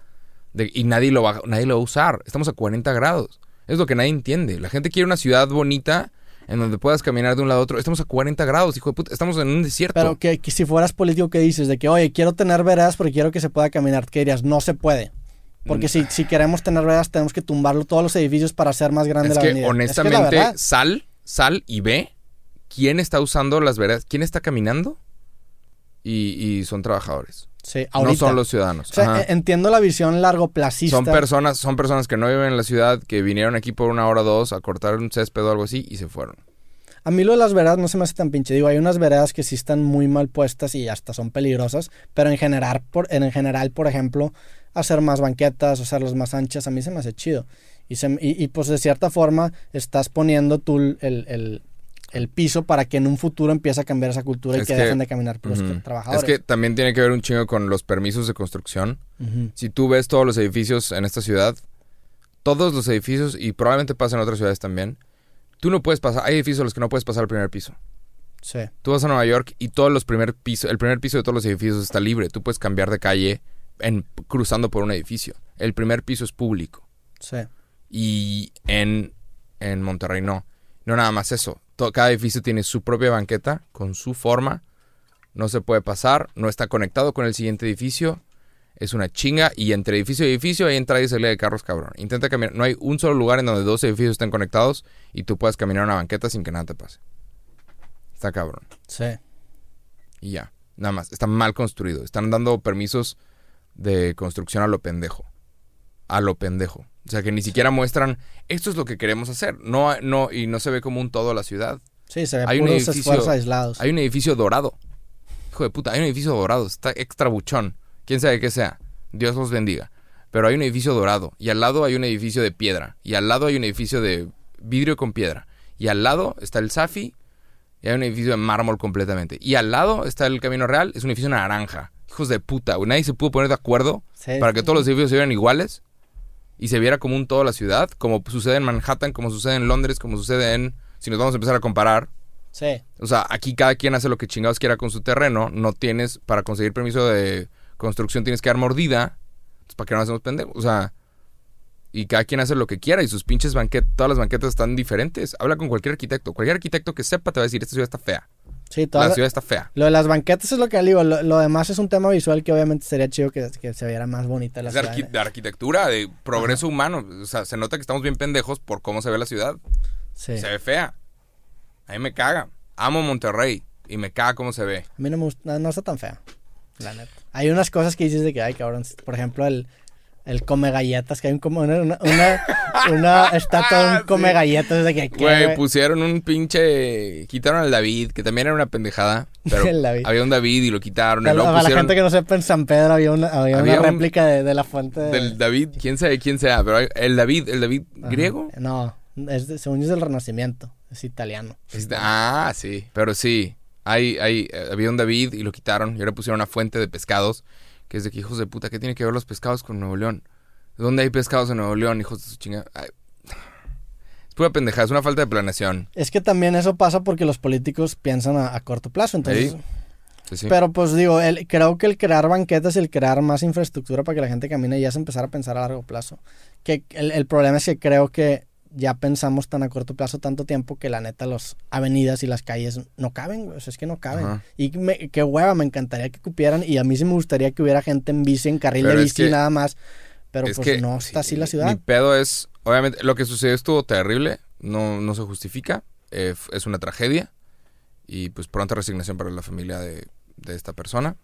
de- y nadie lo, va, nadie lo va a usar. Estamos a 40 grados. Es lo que nadie entiende. La gente quiere una ciudad bonita en donde puedas caminar de un lado a otro. Estamos a 40 grados, hijo de puta. Estamos en un desierto. Pero que, que si fueras político, ¿qué dices? De que, oye, quiero tener veredas porque quiero que se pueda caminar. ¿Qué dirías? No se puede. Porque si, si queremos tener veredas, tenemos que tumbarlo todos los edificios para hacer más grande es la que, avenida. honestamente, es que la sal, sal y ve quién está usando las veredas, quién está caminando y, y son trabajadores. Sí, No son los ciudadanos. O sea, e- entiendo la visión largo placista. Son personas, son personas que no viven en la ciudad, que vinieron aquí por una hora o dos a cortar un césped o algo así y se fueron. A mí lo de las veredas no se me hace tan pinche. Digo, hay unas veredas que sí están muy mal puestas y hasta son peligrosas, pero en general, por, en general, por ejemplo, hacer más banquetas, hacerlas más anchas, a mí se me hace chido. Y, se- y, y, pues de cierta forma estás poniendo tú el, el- el piso para que en un futuro empiece a cambiar esa cultura y que, que- dejen de caminar por los Ujú. trabajadores. Es que también tiene que ver un chingo con los permisos de construcción. Si tú ves todos los edificios en esta ciudad, todos los edificios, y probablemente pasa en otras ciudades también, tú no puedes pasar, hay edificios a los que no puedes pasar al primer piso. Sí, Tú vas a Nueva York y todos los primer piso, el primer piso de todos los edificios está libre. Tú puedes cambiar de calle en, cruzando por un edificio. El primer piso es público. sí. Y en, en Monterrey no. No nada más eso. Cada edificio tiene su propia banqueta con su forma. No se puede pasar. No está conectado con el siguiente edificio. Es una chinga. Y entre edificio y edificio hay entrada y salida de carros, cabrón. Intenta caminar. No hay un solo lugar en donde dos edificios estén conectados y tú puedas caminar una banqueta sin que nada te pase. Está cabrón. Sí. Y ya. Nada más. Está mal construido. Están dando permisos de construcción a lo pendejo. A lo pendejo. O sea que ni siquiera muestran esto es lo que queremos hacer. No, no, y no se ve como un todo la ciudad. Sí, se ve Hay un puros edificio- esfuerzos aislados. Hay un edificio dorado. Hijo de puta, hay un edificio dorado. Está extra buchón. Quién sabe qué sea. Dios los bendiga. Pero hay un edificio dorado. Y al lado hay un edificio de piedra. Y al lado hay un edificio de vidrio con piedra. Y al lado está el Safi. Y hay un edificio de mármol completamente. Y al lado está el Camino Real. Es un edificio naranja. Hijos de puta. Nadie se pudo poner de acuerdo Sí. para que todos los edificios se vieran iguales. Y se viera como un todo la ciudad. Como sucede en Manhattan, como sucede en Londres, como sucede en... Si nos vamos a empezar a comparar. Sí. O sea, aquí cada quien hace lo que chingados quiera con su terreno. No tienes, para conseguir permiso de construcción tienes que dar mordida. Entonces, ¿para qué no hacemos pendejos? O sea, y cada quien hace lo que quiera y sus pinches banquetas, todas las banquetas están diferentes. Habla con cualquier arquitecto. Cualquier arquitecto que sepa te va a decir, esta ciudad está fea. Sí, toda La la- ciudad está fea. Lo de las banquetas es lo que digo. Lo, lo demás es un tema visual que obviamente sería chido que, que se viera más bonita la Es ciudad. arqui- de arquitectura, de progreso humano. O sea, se nota que estamos bien pendejos por cómo se ve la ciudad. Sí. Se ve fea. A mí me caga. Amo Monterrey y me caga cómo se ve. A mí no me gusta, no, no está tan fea. La neta. Hay unas cosas que dices de que, ay, cabrón. Por ejemplo, el, el come galletas, que hay un como una, una, una, una (laughs) estatua de un come galletas de que, ¿qué, Güey, pusieron un pinche. Quitaron al David, que también era una pendejada. Pero (laughs) El David. había un David y lo quitaron. Y Para, luego para la pusieron gente que no sepa, en San Pedro había una, había Había una un- réplica de, de la fuente. de- del David, quién sabe quién sea, pero hay- el David, el David Ajá. griego. No, es de- según yo es del Renacimiento. Es italiano. Es de- ah, sí. Pero sí, hay, hay, eh, había un David y lo quitaron y ahora pusieron una fuente de pescados. Que es de que hijos de puta, ¿qué tiene que ver los pescados con Nuevo León? ¿Dónde hay pescados en Nuevo León, hijos de su chingada? Ay. Es pura pendejada, es una falta de planeación. Es que también eso pasa porque los políticos piensan a, a corto plazo. Entonces. Sí, sí. Pero pues digo, el, creo que el crear banquetas y el crear más infraestructura para que la gente camine ya es empezar a pensar a largo plazo. Que el, el problema es que creo que ya pensamos tan a corto plazo tanto tiempo que la neta las avenidas y las calles no caben, güey. O sea, es que no caben. Ajá. Y me- qué hueva, me encantaría que cupieran. Y a mí sí me gustaría que hubiera gente en bici, en carril Pero de bici que- nada más. Pero Es pues que, no está sí, así la Mi ciudad. pedo es, obviamente, lo que sucedió estuvo terrible, no, no se justifica, eh, es una tragedia y pues pronta resignación para la familia de, de esta persona.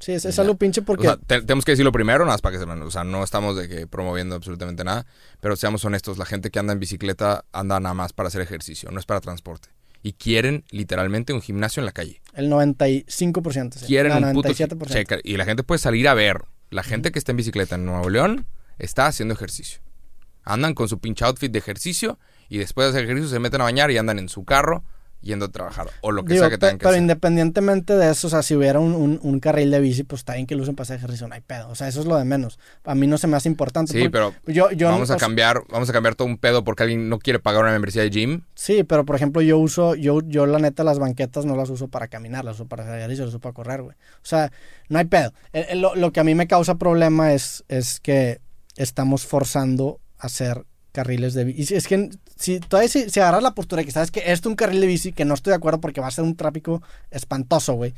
Sí, es, es algo pinche O porque... sea, te- tenemos que decirlo primero, nada más para que sepan, o sea, no estamos de que promoviendo absolutamente nada, pero seamos honestos, la gente que anda en bicicleta anda nada más para hacer ejercicio, no es para transporte. Y quieren literalmente un gimnasio en la calle. El 95%. Sí. quieren No, un puto 97%. checa y la gente puede salir a ver. La gente que está en bicicleta en Nuevo León está haciendo ejercicio. Andan con su pinche outfit de ejercicio y después de hacer ejercicio se meten a bañar y andan en su carro yendo a trabajar o lo que Digo, sea que tengan que pero hacer. independientemente de eso, o sea, si hubiera un, un- un carril de bici, pues está bien que lo usen para hacer ejercicio, no hay pedo. O sea, eso es lo de menos. A mí no se me hace importante. Sí, pero yo, yo, vamos a sea, cambiar, vamos a cambiar todo un pedo porque alguien no quiere pagar una membresía de gym. Sí, pero por ejemplo, yo uso, yo, yo la neta las banquetas no las uso para caminar, las uso para hacer ejercicio, las uso para correr, güey. O sea, no hay pedo. El- el- lo, lo que a mí me causa problema es, es que estamos forzando a hacer carriles de bici. Es que si todavía si, si agarras la postura que sabes que esto es un carril de bici, que no estoy de acuerdo porque va a ser un tráfico espantoso, güey.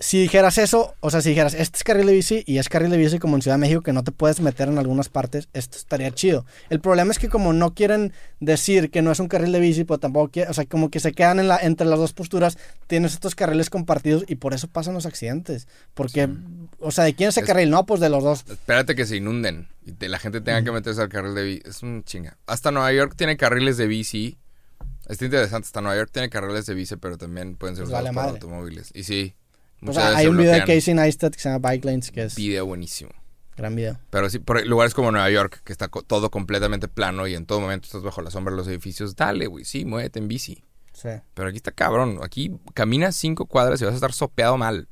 Si dijeras eso, o sea, si dijeras, este es carril de bici y es carril de bici como en Ciudad de México que no te puedes meter en algunas partes, esto estaría chido. El problema es que como no quieren decir que no es un carril de bici, pues tampoco o sea, como que se quedan en la, entre las dos posturas, tienes estos carriles compartidos y por eso pasan los accidentes. Porque, o sea, ¿de quién es el carril? No, pues de los dos. espérate que se inunden y te- la gente tenga que meterse al carril de bici. Es un chinga. Hasta Nueva York tiene carriles de bici. Está interesante. Hasta Nueva York tiene carriles de bici, pero también pueden ser Pues usados vale para madre. automóviles. Y sí. Hay un video de. Casey Neistat que se llama Bike Lanes que es Video buenísimo. gran video. Pero sí, por lugares como Nueva York, que está todo completamente plano y en todo momento estás bajo la sombra de los edificios, dale, güey, sí, muévete en bici. Sí. Pero aquí está cabrón. Aquí caminas cinco cuadras y vas a estar sopeado mal.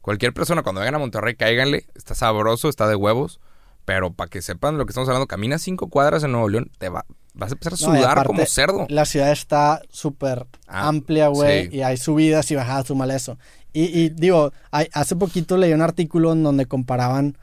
Cualquier persona cuando vengan a Monterrey, cáiganle. Está sabroso, está de huevos. Pero para que sepan lo que estamos hablando, caminas cinco cuadras en Nuevo León, te va, vas a empezar a No, sudar aparte, como cerdo. La ciudad está súper Ah, amplia, güey, sí. y hay subidas y bajadas, tú mal eso. Y, y digo, hay- hace poquito leí un artículo en donde comparaban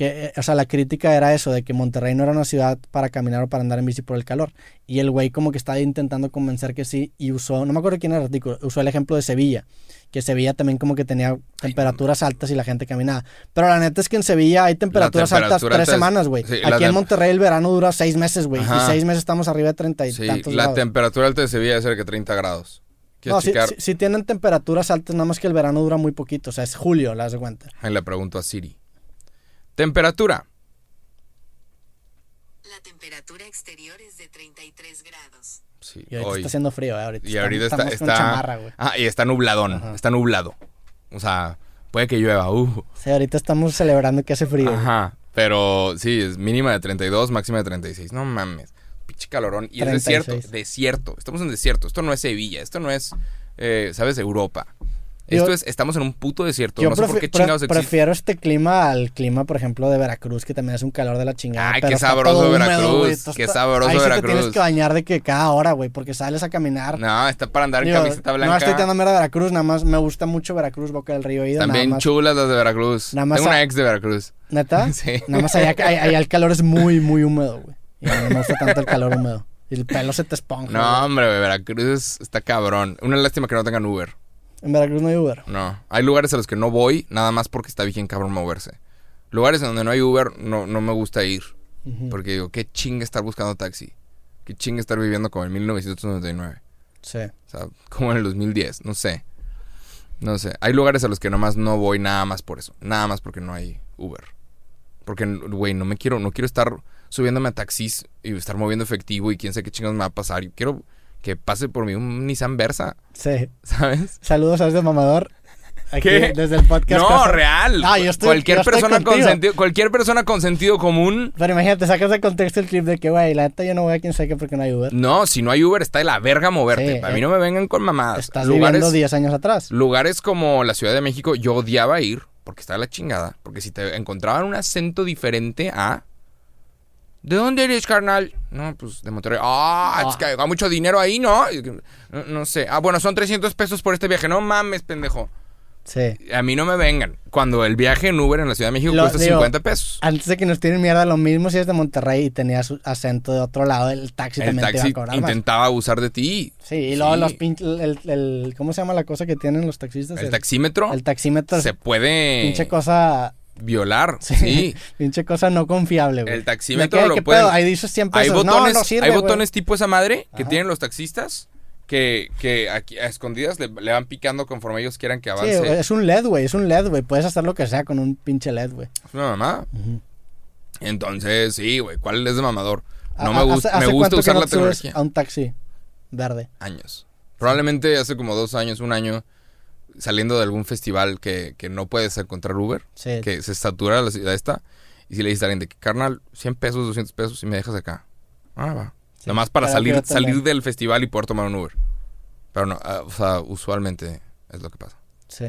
que, eh, o sea, la crítica era eso, de que Monterrey no era una ciudad para caminar o para andar en bici por el calor. Y el güey como que estaba intentando convencer que sí y usó, no me acuerdo quién era el artículo, usó el ejemplo de Sevilla, que Sevilla también como que tenía temperaturas altas y la gente caminaba. Pero la neta es que en Sevilla hay temperaturas altas tres es- semanas, güey. sí, Aquí en Monterrey el verano dura seis meses, güey. Y seis meses estamos arriba de treinta y Sí, tantos la grados. temperatura alta de Sevilla debe ser que 30 grados. ¿Quieres No, sí tienen temperaturas altas, nada más que el verano dura muy poquito. O sea, es julio, las de cuenta. Ahí le pregunto a Siri. Temperatura. La temperatura exterior es de 33 grados. Sí, Y ahorita hoy. está haciendo frío, ¿eh? Ahorita Y ahorita está, con está- chamarra, güey. ah, y está nubladón, Ajá. está nublado. O sea, puede que llueva, uh. Sí, ahorita estamos celebrando que hace frío. Ajá, pero sí, es mínima de 32, máxima de 36. No mames, pinche calorón. Y 36. es desierto, desierto. Estamos en desierto. Esto no es Sevilla, esto no es, eh, ¿sabes? Europa. Yo- Esto es, estamos en un puto desierto. Yo no sé por qué chingados existe. prefiero este clima al clima, por ejemplo, de Veracruz, que también es un calor de la chingada. Ay, pero qué sabroso húmedo, Veracruz, qué está- sabroso Ahí sí te Veracruz. tienes que bañar de que cada hora, güey, porque sales a caminar. No, está para andar en camiseta blanca. No estoy tirando mierda de Veracruz, nada más me gusta mucho Veracruz, Boca del Río. ido, También más. chulas las de Veracruz. Nada más Tengo a- una ex de Veracruz. ¿Neta? (laughs) Sí. Nada más allá, allá- allá el calor es muy, muy húmedo, güey. Y a mí no me gusta tanto el calor húmedo. Y el pelo se te esponja. No, güey. hombre, Veracruz es- está cabrón. Una lástima que no tengan Uber. En Veracruz no hay Uber. No, hay lugares a los que no voy, nada más porque está bien cabrón moverse. Lugares en donde no hay Uber, no, no me gusta ir. Porque digo, qué chinga estar buscando taxi. Qué chinga estar viviendo como en 1999. Sí. O sea, como en el 2010, no sé. No sé. Hay lugares a los que nomás no voy nada más por eso. Nada más porque no hay Uber. Porque, güey, no me quiero, no quiero estar subiéndome a taxis y estar moviendo efectivo y quién sabe qué chingados me va a pasar. Yo quiero que pase por mí un Nissan Versa, Sí. ¿sabes? Saludos a este mamador. Aquí, ¿Qué? Desde el podcast. No, Casa- real. Ah, yo estoy- cualquier yo estoy persona con sentido, cualquier persona con sentido común. Pero imagínate, sacas de contexto el clip de que, güey, la neta yo no voy a quien sabe qué porque no hay Uber. No, si no hay Uber está de la verga moverte. Sí, a mí eh. no me vengan con mamadas. Estás lugares, viviendo 10 años atrás. lugares como la Ciudad de México yo odiaba ir porque estaba la chingada, porque si te encontraban un acento diferente a ¿De dónde eres, carnal? No, pues de Monterrey. Ah, es que hay mucho dinero ahí, ¿no? No, no sé. Ah, bueno, son 300 pesos por este viaje. No mames, pendejo. Sí. A mí no me vengan. Cuando el viaje en Uber en la Ciudad de México Lo- cuesta digo, 50 pesos. Antes de que nos tiren mierda, lo mismo si es de Monterrey y tenías acento de otro lado, el taxi el también te taxi iba a cobrar más. intentaba abusar de ti. Sí, y luego los pinches, el, el- ¿cómo se llama la cosa que tienen los taxistas? El taxímetro El taxímetro se puede pinche cosa, violar. Sí. Sí. (laughs) pinche cosa no confiable, güey. El ¿De taxímetro lo pueden-? Ahí dices 100 Hay botones, no, no sirve, hay botones tipo esa madre que Ajá. tienen los taxistas que, que aquí a escondidas le, le van picando conforme ellos quieran que avance. es un LED, güey, es un LED, güey. Puedes hacer lo que sea con un pinche LED, güey. Es una. Ujú. Entonces, sí, güey, ¿cuál es de mamador? No ¿A- me gusta, me gusta que usar no la tecnología. A un taxi verde. Años. Probablemente hace como dos años, un año, saliendo de algún festival que, que no puedes encontrar Uber, Sí. que se satura la ciudad esta, y si le dices a alguien de que, carnal, 100 pesos, 200 pesos, y me dejas acá. Ah, va. Sí. Nomás para Pero salir, salir del festival y poder tomar un Uber. Pero no, ah, o sea, usualmente es lo que pasa. Sí.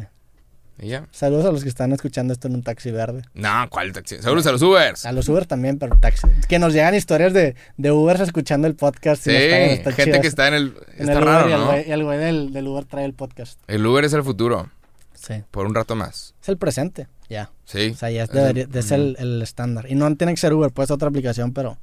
Y ya. Saludos a los que están escuchando esto en un taxi verde. No, ¿cuál taxi? Seguro a los Ubers. A los Uber también, pero taxi. Que nos llegan historias de, de Ubers escuchando el podcast. y Sí, está gente chido que está en el... En Está el raro, Uber y ¿no? güey- y el güey del, del Uber trae el podcast. El Uber es el futuro, Sí. por un rato más. Es el presente, ya. Sí. O sea, ya es, debería- es el, el estándar. Y no tiene que ser Uber, puede ser otra aplicación, pero,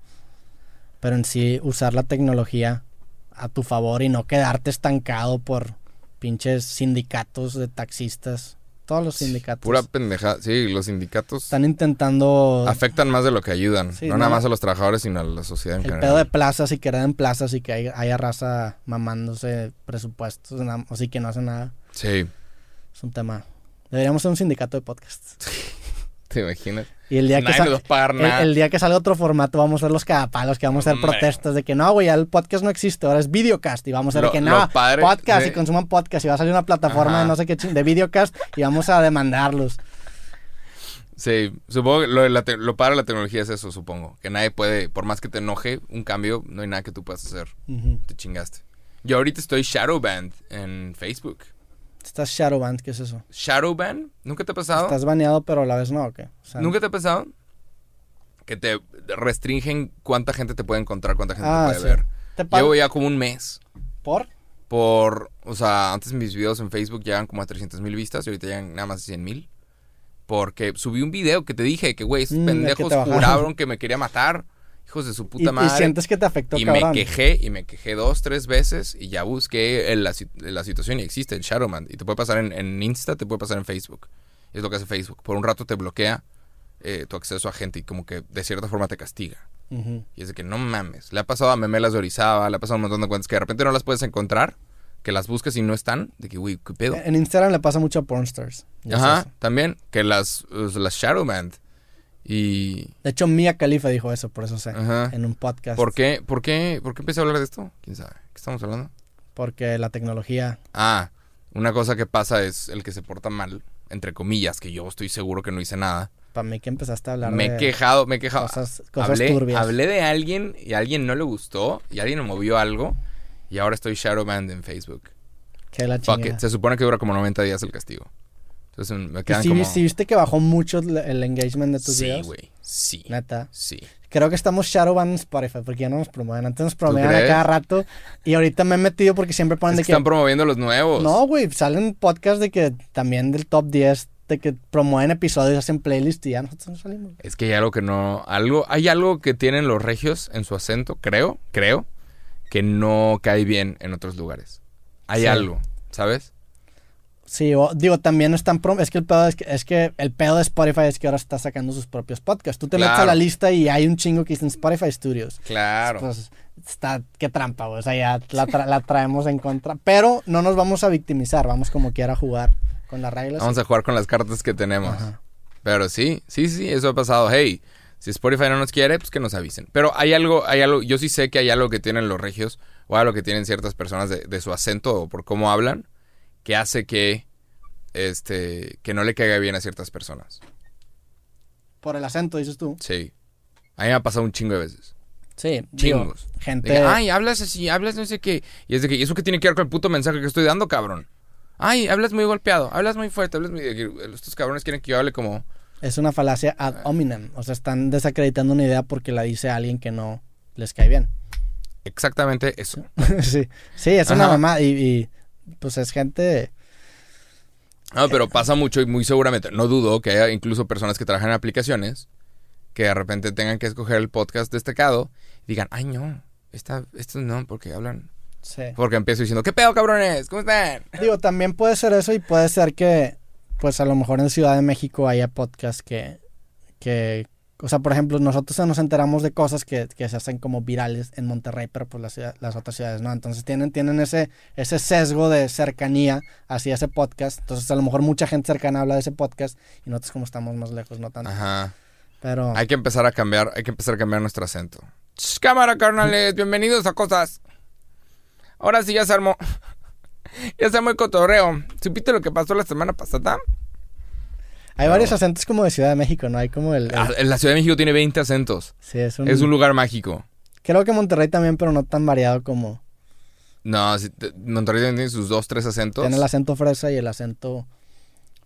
pero en sí usar la tecnología a tu favor y no quedarte estancado por pinches sindicatos de taxistas. Todos los sindicatos Pura pendeja. Sí, los sindicatos están intentando afectan más de lo que ayudan. Sí, no, no, nada más a los trabajadores, sino a la sociedad en el general. pedo de plazas y quedar en plazas y que haya, haya raza mamándose presupuestos, así que no hace nada. Sí, Es un tema. Deberíamos ser un sindicato de podcasts. ¿Te imaginas? Y el día que Nadie pagar El, nada. el día que salga otro formato vamos a ser los cagapalos, que vamos a hacer protestas de que no, güey, ya el podcast no existe, ahora es videocast y vamos a hacer Lo- que no, padre podcast de- y consuman podcast y va a salir una plataforma Ajá. de no sé qué ching- de videocast y vamos a demandarlos. Sí, supongo que lo, la lo padre de la tecnología es eso, supongo. Que nadie puede, por más que te enoje un cambio, no hay nada que tú puedas hacer. Te chingaste. Yo ahorita estoy Shadowbanned en Facebook. Estás Shadowband, ¿qué es eso? ¿Shadowban? ¿Nunca te ha pasado? Estás baneado pero a la vez no, ¿o qué? O sea, ¿Nunca te ha pasado? Que te restringen cuánta gente te puede encontrar, cuánta gente Ah, te puede sí. ver. ¿Te Llevo ya como un mes. ¿Por? Por, o sea, antes mis videos en Facebook llegan como a 300 mil vistas y ahorita llegan nada más de 100 mil. Porque subí un video que te dije que, güey, esos Mm, que pendejos juraron que me quería matar. Hijos de su Y, puta y madre. sientes que te afectó, Y cabrón. me quejé, y me quejé dos, tres veces, y ya busqué el- la, la situación y existe, el Shadowman. Y te puede pasar en, en Insta, te puede pasar en Facebook. Es lo que hace Facebook. Por un rato te bloquea eh, tu acceso a gente y como que de cierta forma te castiga. Ujú. Y es de que no mames. Le ha pasado a Memelas de Orizaba, le ha pasado a un montón de cuentas que de repente no las puedes encontrar, que las buscas y no están. De que, güey, ¿qué pedo? En Instagram le pasa mucho a pornstars. Es Ajá, también. Que las, las Shadowman. Y... De hecho, Mia Khalifa dijo eso, por eso sé. Ajá. En un podcast. ¿Por qué, por, qué, ¿Por qué empecé a hablar de esto? ¿Quién sabe? ¿Qué estamos hablando? Porque la tecnología. Ah, una cosa que pasa es el que se porta mal, entre comillas, que yo estoy seguro que no hice nada. Para mí que empezaste a hablar Me he de quejado, me he quejado. cosas, cosas hablé, turbias. hablé de alguien y a alguien no le gustó y alguien me movió algo y ahora estoy shadowbanned en Facebook. Que la Fuck it. Se supone que dura como 90 días el castigo. Entonces me ¿Y quedan sí, como... sí viste que bajó mucho el, engagement de tus sí, videos? güey. Sí. Neta. Sí. Creo que estamos shadowban en Spotify porque ya no nos promueven. Antes nos promovían a cada rato. Y ahorita me he metido porque siempre ponen Es de que que. están promoviendo los nuevos. No, güey, salen podcasts de que también del top 10 de que promueven episodios, hacen playlist y ya nosotros no salimos. Es que hay algo que no... Algo, hay algo que tienen los regios en su acento, creo, creo, que no cae bien en otros lugares. Hay Sí. algo, ¿sabes? Sí, o- digo, también están prom es que el pedo es que, es que el pedo de Spotify es que ahora está sacando sus propios podcasts. Tú te metes a Claro. la lista y hay un chingo que dicen Spotify Studios. Claro. Pues está, qué trampa, güey. O sea, ya la, tra- la traemos en contra. Pero no nos vamos a victimizar, vamos como quiera a jugar con las reglas. Vamos a jugar con las cartas que tenemos. Ajá. Pero sí, sí, sí, eso ha pasado. Hey, si Spotify no nos quiere, pues que nos avisen. Pero hay algo, hay algo, yo sí sé que hay algo que tienen los regios, o algo que tienen ciertas personas de, de su acento o por cómo hablan, que hace que, este, que no le caiga bien a ciertas personas. Por el acento, dices tú. Sí. A mí me ha pasado un chingo de veces. Sí, digo, Chingos. De gente. que, ay, hablas así, hablas no sé qué. Y es de que, ¿y eso qué tiene que ver con el puto mensaje que estoy dando, cabrón? Ay, hablas muy golpeado, hablas muy fuerte, hablas muy... Estos cabrones quieren que yo hable como... Es una falacia ad hominem. O sea, están desacreditando una idea porque la dice alguien que no les cae bien. Exactamente eso. (laughs) sí. sí, es una mamá. Y, y, pues es gente. No, pero pasa mucho y muy seguramente, no dudo que haya incluso personas que trabajan en aplicaciones que de repente tengan que escoger el podcast destacado y digan, ay no, esta, estos no, porque hablan... Sí. Porque empiezo diciendo, ¿qué pedo, cabrones? ¿Cómo están? Digo, también puede ser eso y puede ser que, pues a lo mejor en Ciudad de México haya podcasts que, que o sea, por ejemplo, nosotros nos enteramos de cosas que, que se hacen como virales en Monterrey, pero pues las, ciudad- las otras ciudades no. Entonces tienen, tienen ese, ese sesgo de cercanía hacia ese podcast. Entonces a lo mejor mucha gente cercana habla de ese podcast y nosotros como estamos más lejos, no tanto. Ajá. Pero Hay que empezar a cambiar, hay que empezar a cambiar nuestro acento. Cámara, carnales, bienvenidos a cosas. Ahora sí ya se armó. (laughs) Ya se armó el cotorreo. ¿Supiste lo que pasó la semana pasada? Hay varios acentos como de Ciudad de México, ¿no? Hay como el... el- Ah, La Ciudad de México tiene 20 acentos. sí, es un, Es un lugar mágico. Creo que Monterrey también, pero no tan variado como... No, si te- Monterrey también tiene sus dos, tres acentos. Tiene el acento fresa y el acento...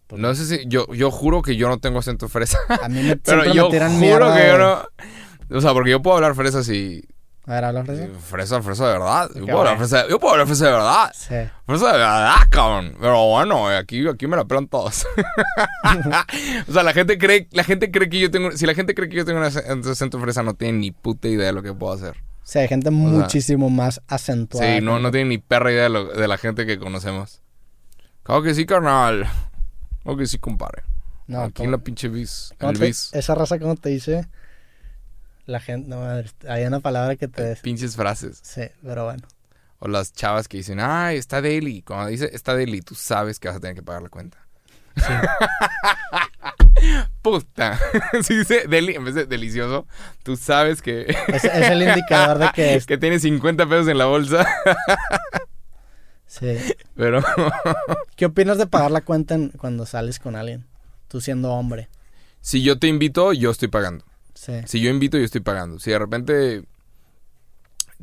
pues, No sé si, yo, yo juro que yo no tengo acento fresa. A mí me, (laughs) Pero yo me tiran juro mierda que yo no. O sea, porque yo puedo hablar fresa así. A ver, ¿habla fresa? Fresa, fresa de verdad. Yo puedo, hablar fresa, yo puedo hablar fresa de verdad. Sí. Fresa de verdad, cabrón. Pero bueno, aquí, aquí me la pelan todos. (laughs) o sea, la gente cree, la gente cree que yo tengo. Si la gente cree que yo tengo un ac- un acento fresa, no tiene ni puta idea de lo que puedo hacer. Sí, hay gente muchísimo más acentuada. Sí, no, no tiene ni perra idea de, lo- de la gente que conocemos. Claro que sí, carnal. Claro que sí, compadre. No, aquí ¿cómo- en la pinche bis. El bis. esa raza, ¿cómo te dice? La gente, no, madre, hay una palabra que te... Pinches frases. Sí, pero bueno. O las chavas que dicen, ay, está Daily. Cuando dice está Daily, tú sabes que vas a tener que pagar la cuenta. (laughs) Puta. (laughs) si dice Deli en vez de delicioso, tú sabes que, Es, es el indicador de que (laughs) es... que tienes 50 pesos en la bolsa. Sí. Pero ¿Qué opinas de pagar la cuenta en- cuando sales con alguien? Tú siendo hombre. si yo te invito, yo estoy pagando. Sí. Si yo invito, yo estoy pagando. Si de repente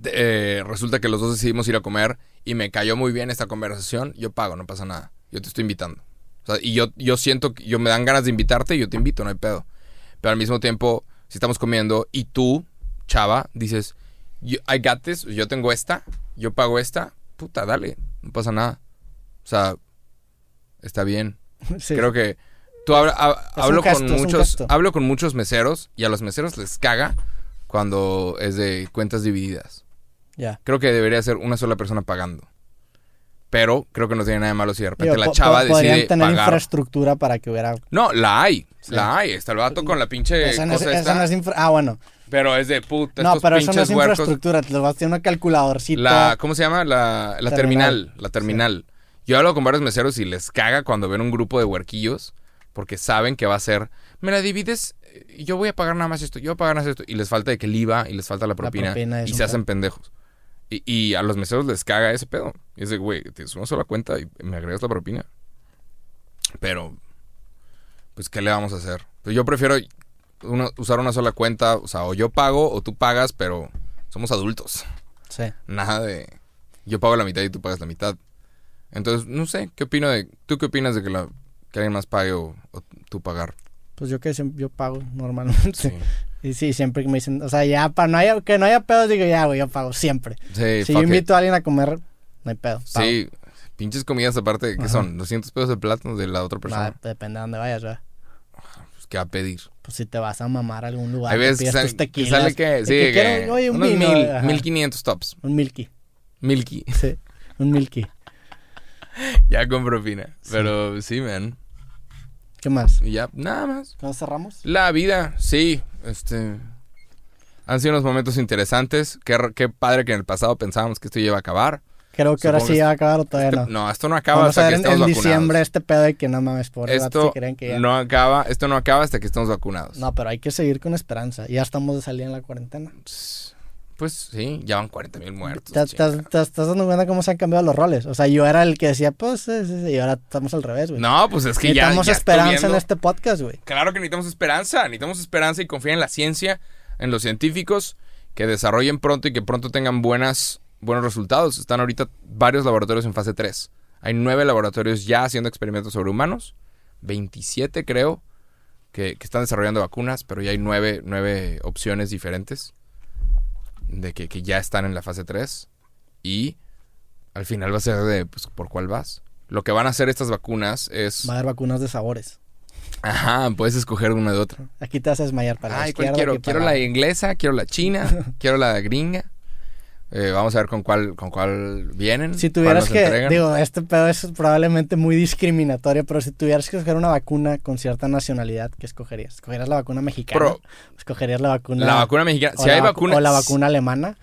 eh, resulta que los dos decidimos ir a comer y me cayó muy bien esta conversación, yo pago, no pasa nada. Yo te estoy invitando. O sea, y yo, yo siento que yo me dan ganas de invitarte y yo te invito, no hay pedo. Pero al mismo tiempo, si estamos comiendo y tú, chava, dices, yo, I got this, yo tengo esta, yo pago esta, puta, dale, no pasa nada. O sea, está bien. (laughs) Sí. Creo que tú hablo con muchos hablo con muchos meseros y a los meseros les caga cuando es de cuentas divididas. Ya. Creo que debería ser una sola persona pagando. Pero creo que no tiene nada de malo si de repente Digo, la chava po- podrían decide tener pagar. infraestructura para que hubiera... No, la hay. Sí. La hay. Está el vato con la pinche Esa no es, cosa esa esta, no es infra- Ah, bueno. Pero es de puta. No, estos pero eso no pinches es huercos. infraestructura. Te vas a tener una calculadorcita. La, ¿Cómo se llama? La, la terminal. Terminal. La terminal. Yo hablo con varios meseros y les caga cuando ven un grupo de huerquillos porque saben que va a ser, me la divides, eh, yo voy a pagar nada más esto, yo voy a pagar nada más esto. Y les falta de que el IVA y les falta la propina. y se hacen pendejos. Y, y a los meseros les caga ese pedo. Y es de, güey, tienes una sola cuenta y me agregas la propina. Pero, pues, ¿qué le vamos a hacer? Pues yo prefiero usar una sola cuenta, o sea, o yo pago o tú pagas, pero somos adultos. Sí. Nada de yo pago la mitad y tú pagas la mitad. Entonces, no sé, ¿qué opino de tú qué opinas de que la que alguien más pague o, o tú pagar? Pues yo que siempre, yo pago normalmente. (laughs) Y sí, siempre que me dicen, o sea, ya para no haya, que no haya pedos, digo, ya, güey, yo pago siempre. Sí, si yo it. invito a alguien a comer, no hay pedo. pago. Sí, pinches comidas aparte, ¿qué Ajá. son? 200 pesos de plato de la otra persona. Ah, depende de dónde vayas, ¿verdad? Pues, ¿Qué va a pedir? Pues si te vas a mamar a algún lugar, Hay veces que sale, tus que sale que, sí, que que quiero, oye, un unos vino, mil, ajá. 1500 tops. Un milky, Milky. sí, un milky. (laughs) ya con propina. Pero sí, man. ¿Qué más? Y ya, nada más. ¿Nos cerramos? La vida, sí. Este. Han sido unos momentos interesantes. Qué, padre que en el pasado pensábamos que esto iba a acabar. Creo que ahora sí que- va a acabar o todavía no. No, esto no acaba Vamos a hasta ver que estemos en vacunados. diciembre este pedo de que no mames, por Esto si creen que ya... no acaba, esto no acaba hasta que estemos vacunados. No, pero hay que seguir con esperanza. Ya estamos de salida en la cuarentena. Pues sí, ya van 40 mil muertos. ¿Te, estás dando cuenta cómo se han cambiado los roles? O sea, yo era el que decía, pues, sí, sí, sí, y ahora estamos al revés, güey. No, pues es que ya. Necesitamos esperanza en este podcast, güey. Claro que necesitamos esperanza. Necesitamos esperanza y confiar en la ciencia, en los científicos, que desarrollen pronto y que pronto tengan buenas, buenos resultados. Están ahorita varios laboratorios en fase 3. Hay nueve laboratorios ya haciendo experimentos sobre humanos. 27 creo que, que están desarrollando vacunas, pero ya hay nueve, nueve opciones diferentes de que, que ya están en la fase 3. Y al final va a ser de, pues, ¿por cuál vas? lo que van a hacer estas vacunas es... Va a haber vacunas de sabores. Ajá, puedes escoger una de otra. Aquí te vas a desmayar para la Ay, ¿cuál izquierda. quiero? Quiero para la inglesa, quiero la china, (laughs) quiero la gringa. Eh, vamos a ver con cuál, con cuál vienen. Si cuál tuvieras nos que, entregan. digo, este pedo es probablemente muy discriminatorio, pero si tuvieras que escoger una vacuna con cierta nacionalidad, ¿qué escogerías? ¿Escogerías la vacuna mexicana? ¿Escogerías la vacuna? la vacuna mexicana. Si la hay vacu- vacunas. O la vacuna alemana.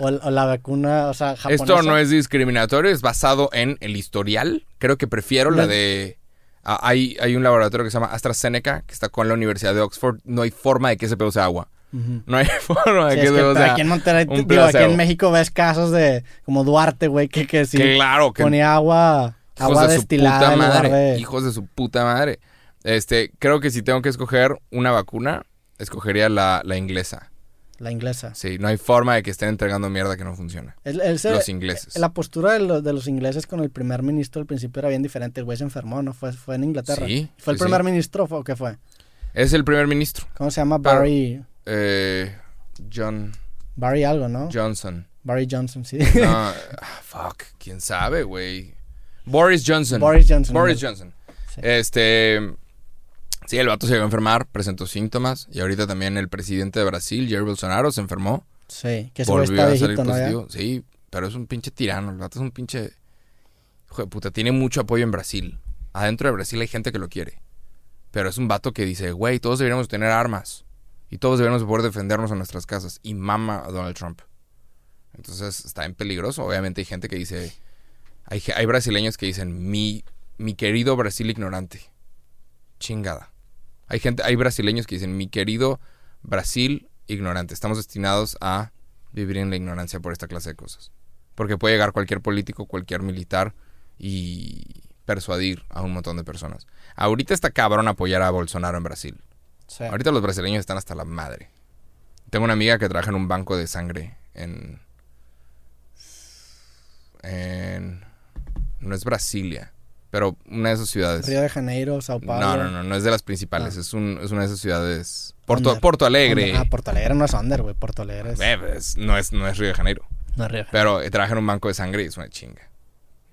O, o la vacuna, o sea, japonesa. Esto no es discriminatorio, es basado en el historial. Creo que prefiero la de. ah, hay, hay un laboratorio que se llama AstraZeneca, que está con la Universidad de Oxford. No hay forma de que ese pedo sea agua. No hay (laughs) forma de Sí, que es que pedo sea. aquí en Monterrey, un digo, aquí en México ves casos de como Duarte, güey, que, que sí Claro, que ponía agua, agua de su destilada puta en lugar madre. de... Hijos de su puta madre. Este, creo que si tengo que escoger una vacuna, escogería la, la inglesa. La inglesa. Sí, no hay forma de que estén entregando mierda que no funciona. El- el- se- Los ingleses. La postura de, los- de los ingleses con el primer ministro al principio era bien diferente. El güey se enfermó, ¿no? Fue, fue en Inglaterra. Sí, ¿Fue el sí, primer sí. ministro o qué fue? Es el primer ministro. ¿Cómo se llama? Pero- Barry... Eh, John Barry algo, ¿no? Johnson. Barry Johnson, sí. No, (laughs) ah, fuck, quién sabe, güey. Boris Johnson. Boris Johnson. Boris. Johnson. Sí. Este. Sí, el vato se llegó a enfermar, presentó síntomas. Y ahorita también el presidente de Brasil, Jair Bolsonaro, se enfermó. Sí, que güey Volvió a salir positivo. Sí, pero es un pinche tirano. El vato es un pinche. Hijo de puta, tiene mucho apoyo en Brasil. Adentro de Brasil hay gente que lo quiere. Pero es un vato que dice, güey, todos deberíamos tener armas. Y todos deberíamos poder defendernos en nuestras casas. Y mama a Donald Trump. Entonces está en peligroso. Obviamente hay gente que dice. Hay, hay brasileños que dicen, mi, mi querido Brasil ignorante. Chingada. Hay gente, hay brasileños que dicen, mi querido Brasil ignorante. Estamos destinados a vivir en la ignorancia por esta clase de cosas. Porque puede llegar cualquier político, cualquier militar y persuadir a un montón de personas. Ahorita está cabrón apoyar a Bolsonaro en Brasil. Sí. Ahorita los brasileños están hasta la madre. Tengo una amiga que trabaja en un banco de sangre en... en no es Brasilia, pero una de esas ciudades. Río de Janeiro, Sao Paulo. No, no, no, no es de las principales, Ah. es, un, es una de esas ciudades... Porto, Under. Porto Alegre. Ah, Porto Alegre no es Onder, güey. Porto Alegre es... Eh, pues, no, es, no es Río de Janeiro. No es Río de Janeiro, Pero eh, trabaja en un banco de sangre y es una chinga.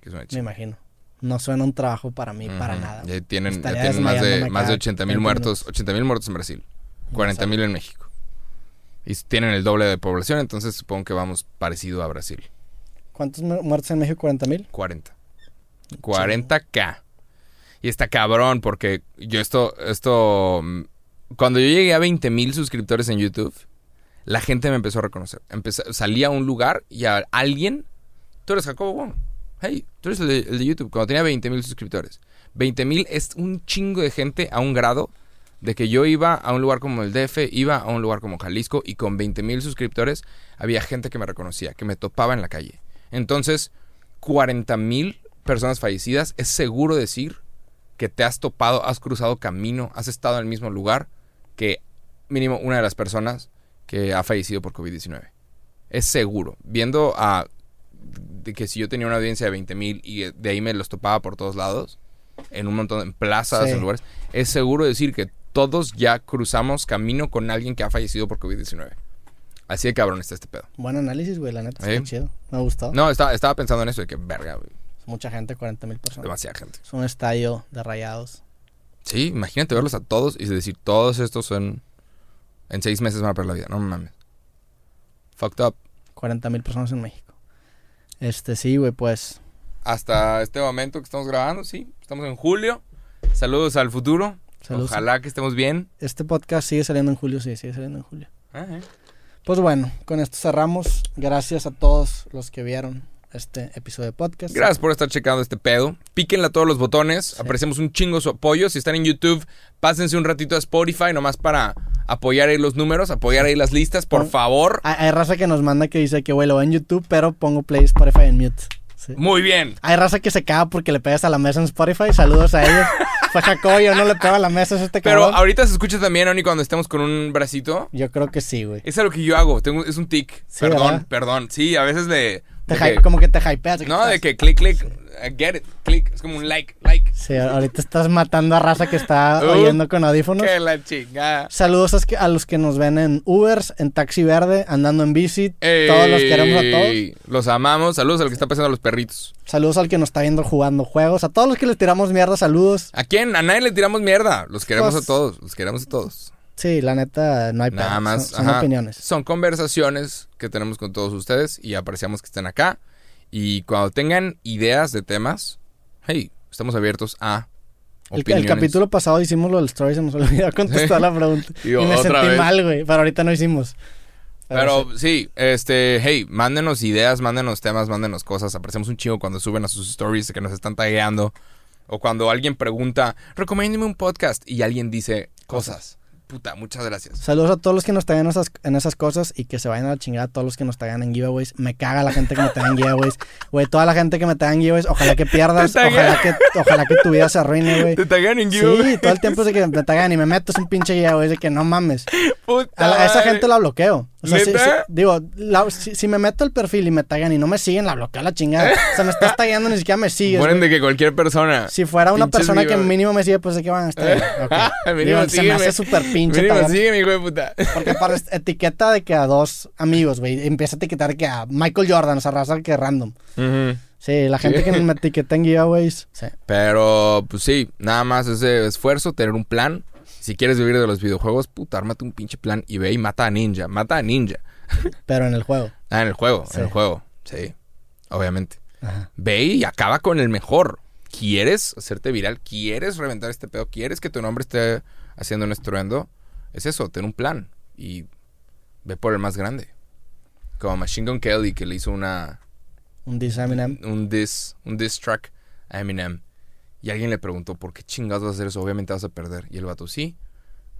Es una me chinga. imagino. No suena un trabajo para mí, para nada. Ya tienen, ya Estaría tienen más de, más de cada 80 mil 20 muertos. minutos. 80 mil muertos en Brasil. No 40 mil en México. Y tienen el doble de población, entonces supongo que vamos parecido a Brasil. ¿Cuántos mu- muertos en México? ¿40 mil? 40. 40k. Y está cabrón porque yo esto, esto, mm, cuando yo llegué a 20 mil suscriptores en YouTube, la gente me empezó a reconocer. Empecé- salía a un lugar y a alguien, tú eres Jacobo Wong. Hey, tú eres el de, el de YouTube, cuando tenía 20 mil suscriptores. 20 mil es un chingo de gente a un grado de que yo iba a un lugar como el DF, iba a un lugar como Jalisco y con 20 mil suscriptores había gente que me reconocía, que me topaba en la calle. Entonces, 40 mil personas fallecidas, es seguro decir que te has topado, has cruzado camino, has estado en el mismo lugar que mínimo una de las personas que ha fallecido por COVID-19. Es seguro. Viendo a de que si yo tenía una audiencia de 20 mil y de ahí me los topaba por todos lados, en un montón, en plazas, Sí. en lugares, es seguro decir que todos ya cruzamos camino con alguien que ha fallecido por COVID-19. Así de cabrón está este pedo. Buen análisis, güey, la neta. Sí. Está chido. Me ha gustado. No, estaba, estaba pensando en eso de que, verga, güey, Es mucha gente, 40 mil personas. demasiada gente. Es un estadio de rayados. Sí, imagínate verlos a todos y decir, todos estos son. En seis meses van a perder la vida. No mames. Fucked up. 40 mil personas en México. Este, sí, güey, pues. Hasta este momento que estamos grabando, sí. Estamos en julio. Saludos al futuro. Saludos. Ojalá que estemos bien. Este podcast sigue saliendo en julio, sí, sigue saliendo en julio. Ajá. Pues bueno, con esto cerramos. Gracias a todos los que vieron este episodio de podcast. Gracias por estar checando este pedo. Píquenle a todos los botones. Apreciamos un chingo su apoyo. Si están en YouTube, pásense un ratito a Spotify nomás para apoyar ahí los números, apoyar ahí las listas, por Pon- favor. Hay, raza que nos manda que dice que, güey, lo en YouTube, pero pongo play Spotify en mute. Sí. Muy bien. Hay raza que se caga porque le pegas a la mesa en Spotify. Saludos a ellos. (laughs) Fue yo no le pego a la mesa, es este Pero ahorita se escucha también, Oni, cuando estemos con un bracito. Yo creo que sí, güey. Es algo que yo hago, tengo, es un tic. Sí, perdón, ¿verdad? perdón. Sí, a veces le Te De hy- que- como que te hypeas. No, estás- de que click, click, I get it, click. Es como un like, like. Sí, ahorita estás matando a raza que está (laughs) Uh, oyendo con audífonos. Que la chingada. Saludos a, los que nos ven en Ubers, en Taxi Verde, andando en bici. Todos los queremos a todos. Los amamos. Saludos al que está pasando a los perritos. Saludos al que nos está viendo jugando juegos. A todos los que les tiramos mierda, saludos. ¿A quién? A nadie le tiramos mierda. Los queremos Pues- a todos. Los queremos a todos. Sí, la neta, no hay Nada pedo, más. Son, opiniones. Son conversaciones que tenemos con todos ustedes y apreciamos que estén acá. Y cuando tengan ideas de temas, hey, estamos abiertos a El, el capítulo pasado hicimos lo del story, se nos olvidó (laughs) contestar la pregunta. (laughs) y me sentí vez. mal, güey. Pero ahorita no hicimos. Pero sí. sí, este, hey, mándenos ideas, mándenos temas, mándenos cosas. Apreciamos un chingo cuando suben a sus stories que nos están tagueando. O cuando alguien pregunta, recomiéndeme un podcast y alguien dice cosas. Puta, muchas gracias. Saludos a todos los que nos tagan en esas, en esas cosas y que se vayan a la chingada todos los que nos tagan en giveaways. Me caga la gente que me taga en giveaways. Güey, toda la gente que me taga en giveaways, ojalá que pierdas, ojalá que, ojalá que tu vida se arruine, güey. Te taguean en Sí, giveaway. todo el tiempo es de que me tagan y me meto es un pinche giveaway de que no mames. Puta A, la- a esa gente la bloqueo. O sea, si- ¿Neta? si- digo, la- si, si me meto el perfil y me tagan y no me siguen, la bloqueo a la chingada. O sea, me estás (laughs) tagueando, ni siquiera me sigues. Ponen de que cualquier persona. Si fuera una persona que mínimo me sigue, pues de que van a estar. (laughs) ok. Mínimo Digo, se me hace súper pinche Mínimo sígueme, hijo de puta. Porque (laughs) para etiqueta de que a dos amigos, güey, empieza a etiquetar que a Michael Jordan, o sea, raza que random. Sí, la gente que me etiqueta en giveaways. Sí. Pero, pues sí, nada más ese esfuerzo, tener un plan. Si quieres vivir de los videojuegos, puta, ármate un pinche plan y ve y mata a Ninja. Mata a Ninja. Pero en el juego. Ah, en el juego, Sí. en el juego. Sí, obviamente. Ajá. Ve y acaba con el mejor. ¿Quieres hacerte viral? ¿Quieres reventar este pedo? ¿Quieres que tu nombre esté haciendo un estruendo? Es eso, ten un plan. Y ve por el más grande. Como Machine Gun Kelly, que le hizo una, Un diss Eminem. un diss, un diss track a Eminem. Y alguien le preguntó, ¿por qué chingados vas a hacer eso? Obviamente vas a perder. Y el vato, sí.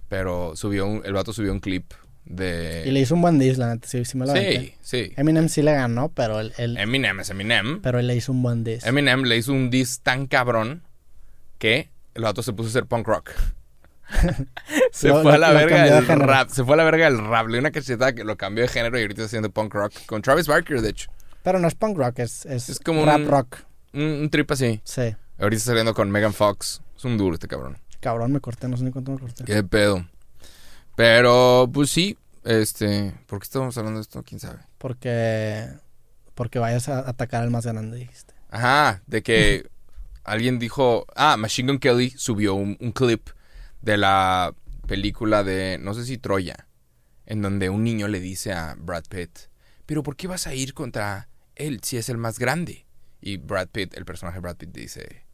Pero subió un- el vato subió un clip de... Y le hizo un buen diss, la neta. Sí, sí me lo aventé. Sí, sí. Eminem sí le ganó, pero él, él- Eminem es Eminem. pero él le hizo un buen diss. Eminem le hizo un diss tan cabrón que el vato se puso a hacer punk rock. (laughs) se Lo- fue a la lo verga de del rap. Se fue a la verga del rap. Le dio una cachetada que lo cambió de género y ahorita está haciendo punk rock. Con Travis Barker, de hecho. Pero no es punk rock, es, es, Es como rap un- rock. Un, un trip así. Sí. Ahorita está saliendo con Megan Fox. Es un duro este cabrón. Cabrón, me corté, no sé ni cuánto me corté. Qué pedo. Pero, pues sí. Este. ¿Por qué estamos hablando de esto? ¿Quién sabe? Porque, porque vayas a atacar al más grande, dijiste. Ajá, de que (laughs) alguien dijo, ah, Machine Gun Kelly subió un, un clip de la película de, no sé si Troya, en donde un niño le dice a Brad Pitt, pero ¿por qué vas a ir contra él si es el más grande? Y Brad Pitt, el personaje de Brad Pitt dice,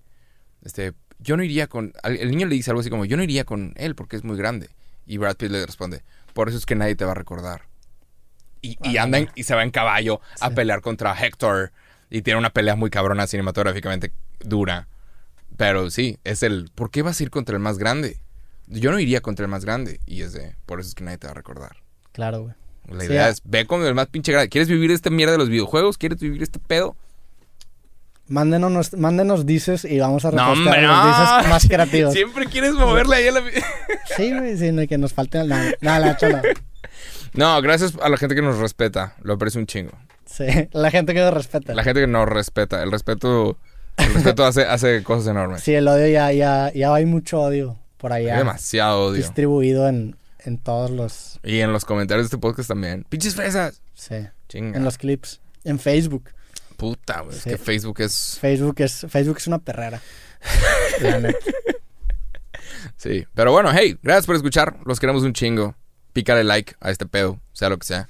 este, yo no iría con, el niño le dice algo así como, yo no iría con él porque es muy grande. Y Brad Pitt le responde, por eso es que nadie te va a recordar. Y, y anda en- y se va en caballo a Sí. pelear contra Hector. Y tiene una pelea muy cabrona cinematográficamente dura. Pero sí, es el. ¿Por qué vas a ir contra el más grande? Yo no iría contra el más grande. Y es de. Por eso es que nadie te va a recordar. Claro, güey. La Sí, idea ah. es. Ve con el más pinche grande. ¿Quieres vivir esta mierda de los videojuegos? ¿Quieres vivir este pedo? Mándenos, nos- mándenos dices y vamos a No, repostear hombre, los no. dices (laughs) más creativos. Siempre quieres moverle ahí a la. (laughs) Sí, güey, sí, no, que nos falte nada. Nada, la no. Gracias a la gente que nos respeta. Lo aprecio un chingo. Sí, la gente que nos respeta. La gente que nos respeta. El respeto. El respeto hace, hace cosas enormes. Sí, el odio ya, ya, ya hay mucho odio por Hay allá. demasiado odio. Distribuido en, en todos los. Y en los comentarios de este podcast también. ¡Pinches fresas! Sí, Chinga. en los clips. En Facebook. Puta, güey. Es Sí. que Facebook es. Facebook es, Facebook es una perrera. (laughs) La neta. Sí. Pero bueno, hey, gracias por escuchar. Los queremos un chingo. Pícale like a este pedo, sea lo que sea.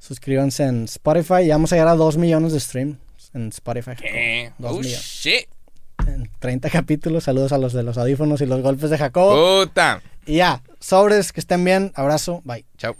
Suscríbanse en Spotify. Ya vamos a llegar a 2 millones de streams en Spotify. Dos Oh, millones. shit. En 30 capítulos. Saludos a los de los audífonos y los golpes de Jacobo. Puta. Y ya, sobres, que estén bien. Abrazo. Bye. Chao.